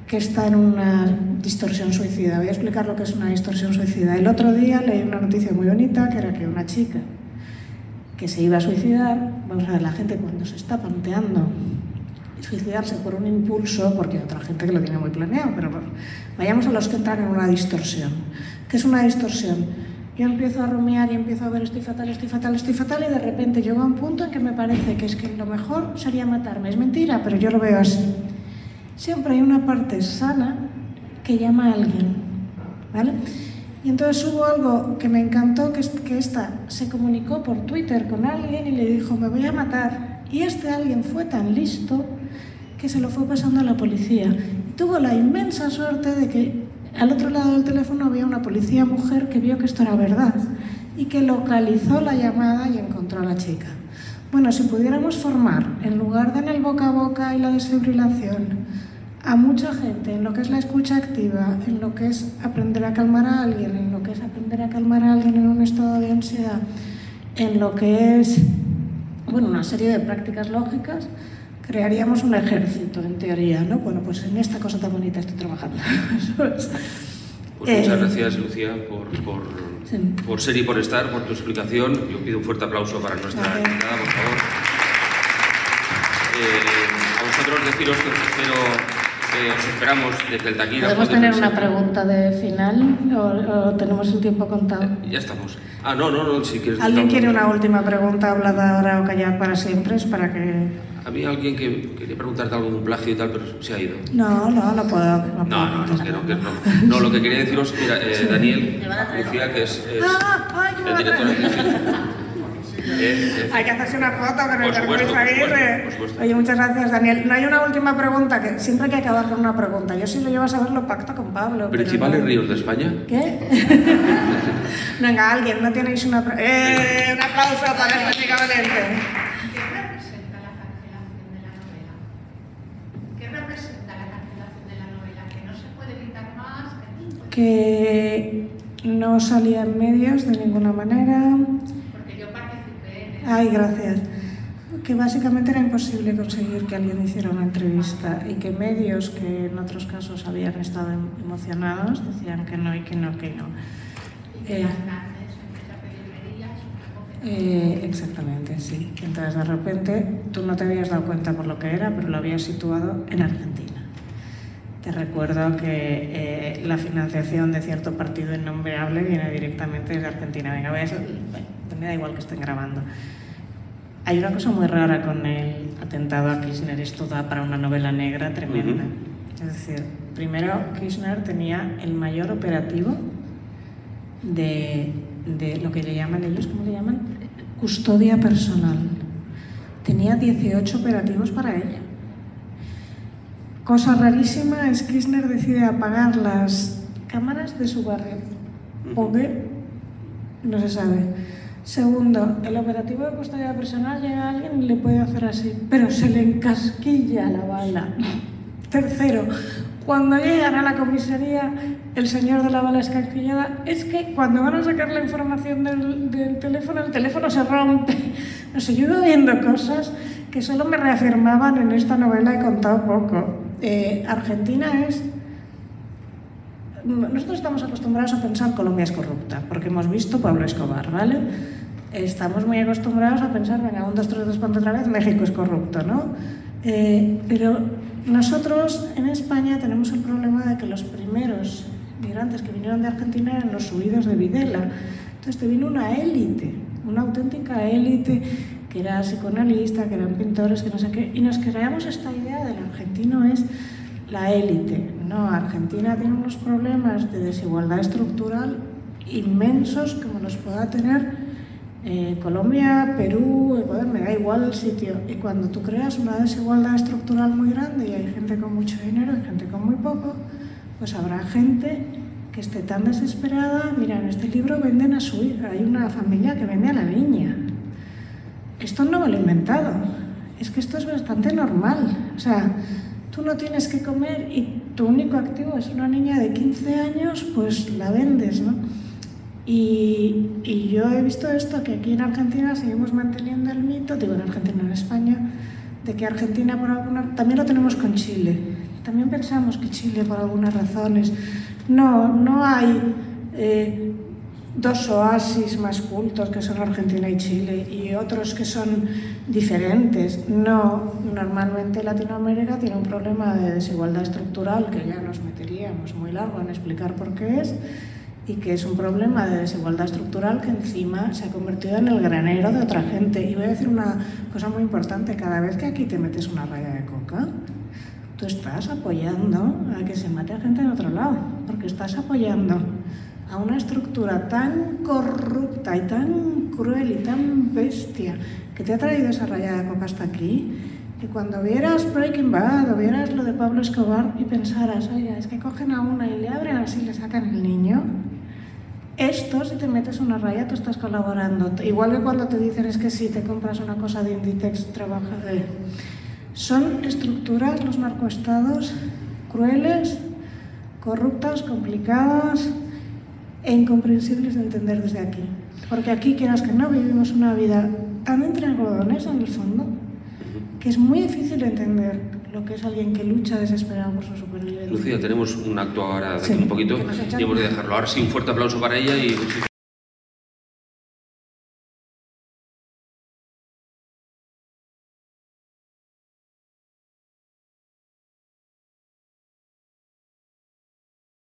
que está en una distorsión suicida. Voy a explicar lo que es una distorsión suicida. El otro día leí una noticia muy bonita que era que una chica que se iba a suicidar, vamos a ver, la gente cuando se está planteando suicidarse por un impulso, porque hay otra gente que lo tiene muy planeado, pero vayamos a los que entran en una distorsión. ¿Qué es una distorsión? Yo empiezo a rumiar y empiezo a ver estoy fatal, estoy fatal, estoy fatal y de repente llego a un punto en que me parece que es que lo mejor sería matarme. Es mentira, pero yo lo veo así siempre hay una parte sana que llama a alguien, ¿vale? Y entonces hubo algo que me encantó, que, que esta se comunicó por Twitter con alguien y le dijo, me voy a matar. Y este alguien fue tan listo que se lo fue pasando a la policía. Y tuvo la inmensa suerte de que al otro lado del teléfono había una policía mujer que vio que esto era verdad y que localizó la llamada y encontró a la chica. Bueno, si pudiéramos formar, en lugar de en el boca a boca y la desfibrilación, a mucha gente en lo que es la escucha activa, en lo que es aprender a calmar a alguien, en lo que es aprender a calmar a alguien en un estado de ansiedad, en lo que es bueno, una serie de prácticas lógicas, crearíamos un ejército, en teoría, ¿no? Bueno, pues en esta cosa tan bonita estoy trabajando. (laughs) pues muchas eh, gracias, Lucía, por, por, por, ser y por estar, por tu explicación. Yo pido un fuerte aplauso para nuestra invitada, por favor. Eh, a vosotros deciros que espero os esperamos desde el taquilla. ¿Podemos tener una pregunta de final o, tenemos el tiempo contado? Eh, ya estamos. Ah, no, no, no, si quieres... ¿Alguien quiere una última pregunta hablada ahora o callar para siempre? Es para que... Había alguien que quería preguntarte algo de un plagio y tal, pero se ha ido. No, no, no puedo. No, no, no, no, que no, que no. No, lo que quería deciros, mira, eh, Daniel, Lucía, que es, es ah, ay, el director de (laughs) hay que hacerse una foto con el Luis Aguirre. Oye, muchas gracias, Daniel. No hay una última pregunta, que siempre hay que acabar con una pregunta. Yo si lo llevas a ver lo pacto con Pablo. ¿Principales ríos de España? ¿Qué? (laughs) Venga, alguien, ¿no tenéis una... Eh, un aplauso para esta chica valiente. Que no salía en medios de ninguna manera, Ay, gracias. Que básicamente era imposible conseguir que alguien hiciera una entrevista y que medios que en otros casos habían estado emocionados decían que no y que no, que no. Eh, eh, exactamente, sí. Entonces de repente tú no te habías dado cuenta por lo que era, pero lo habías situado en Argentina. Te recuerdo que eh, la financiación de cierto partido innombrable viene directamente de Argentina. Venga, voy a me da igual que estén grabando. Hay una cosa muy rara con el atentado a Kirchner, esto da para una novela negra tremenda. Es decir, primero Kirchner tenía el mayor operativo de, de, lo que le llaman ellos, ¿cómo le llaman? Custodia personal. Tenía 18 operativos para ella. Cosa rarísima es que Kirchner decide apagar las cámaras de su barrio. ¿O qué? No se sabe. Segundo, el operativo de custodia personal llega a alguien y le puede hacer así, pero se le encasquilla la bala. Tercero, cuando llegan a la comisaría, el señor de la bala escasquillada, es que cuando van a sacar la información del, teléfono, el teléfono se rompe. No sé, yo iba viendo cosas que solo me reafirmaban en esta novela, he contado poco. Eh, Argentina es nosotros estamos acostumbrados a pensar Colombia es corrupta, porque hemos visto Pablo Escobar, ¿vale? Estamos muy acostumbrados a pensar, venga, un, dos, tres, dos, cuatro, otra vez, México es corrupto, ¿no? Eh, pero nosotros en España tenemos el problema de que los primeros migrantes que vinieron de Argentina eran los subidos de Videla. Entonces te vino una élite, una auténtica élite que era psicoanalista, que eran pintores, que no sé qué, y nos creamos esta idea del argentino es la élite. No, Argentina tiene unos problemas de desigualdad estructural inmensos como los pueda tener eh, Colombia, Perú, Ecuador, me da igual el sitio. Y cuando tú creas una desigualdad estructural muy grande y hay gente con mucho dinero y gente con muy poco, pues habrá gente que esté tan desesperada. Mira, en este libro venden a su hija, hay una familia que vende a la niña. Esto no me lo he inventado, es que esto es bastante normal. O sea, tú no tienes que comer y tu único activo es una niña de 15 años, pues la vendes, ¿no? Y, y, yo he visto esto, que aquí en Argentina seguimos manteniendo el mito, digo en Argentina, en España, de que Argentina por alguna... También lo tenemos con Chile. También pensamos que Chile por algunas razones... No, no hay eh, dos oasis más cultos que son Argentina y Chile y otros que son diferentes. No, normalmente Latinoamérica tiene un problema de desigualdad estructural que ya nos meteríamos muy largo en explicar por qué es y que es un problema de desigualdad estructural que encima se ha convertido en el granero de otra gente. Y voy a decir una cosa muy importante, cada vez que aquí te metes una raya de coca, tú estás apoyando a que se mate a gente en otro lado, porque estás apoyando a una estructura tan corrupta y tan cruel y tan bestia que te ha traído esa raya de coca hasta aquí, que cuando vieras Breaking Bad o vieras lo de Pablo Escobar y pensaras, oye, es que cogen a una y le abren así y le sacan el niño, esto, si te metes una raya, tú estás colaborando. Igual que cuando te dicen es que si te compras una cosa de Inditex, trabaja de... Son estructuras, los narcoestados, crueles, corruptas, complicadas e incomprensibles de entender desde aquí. Porque aquí, quieras que no, vivimos una vida tan entre algodones en el fondo, que es muy difícil de entender lo que es alguien que lucha desesperado por su supervivencia. Lucía, tenemos un acto ahora de sí, un poquito y hemos de dejarlo. Ahora sí, un fuerte aplauso para ella y...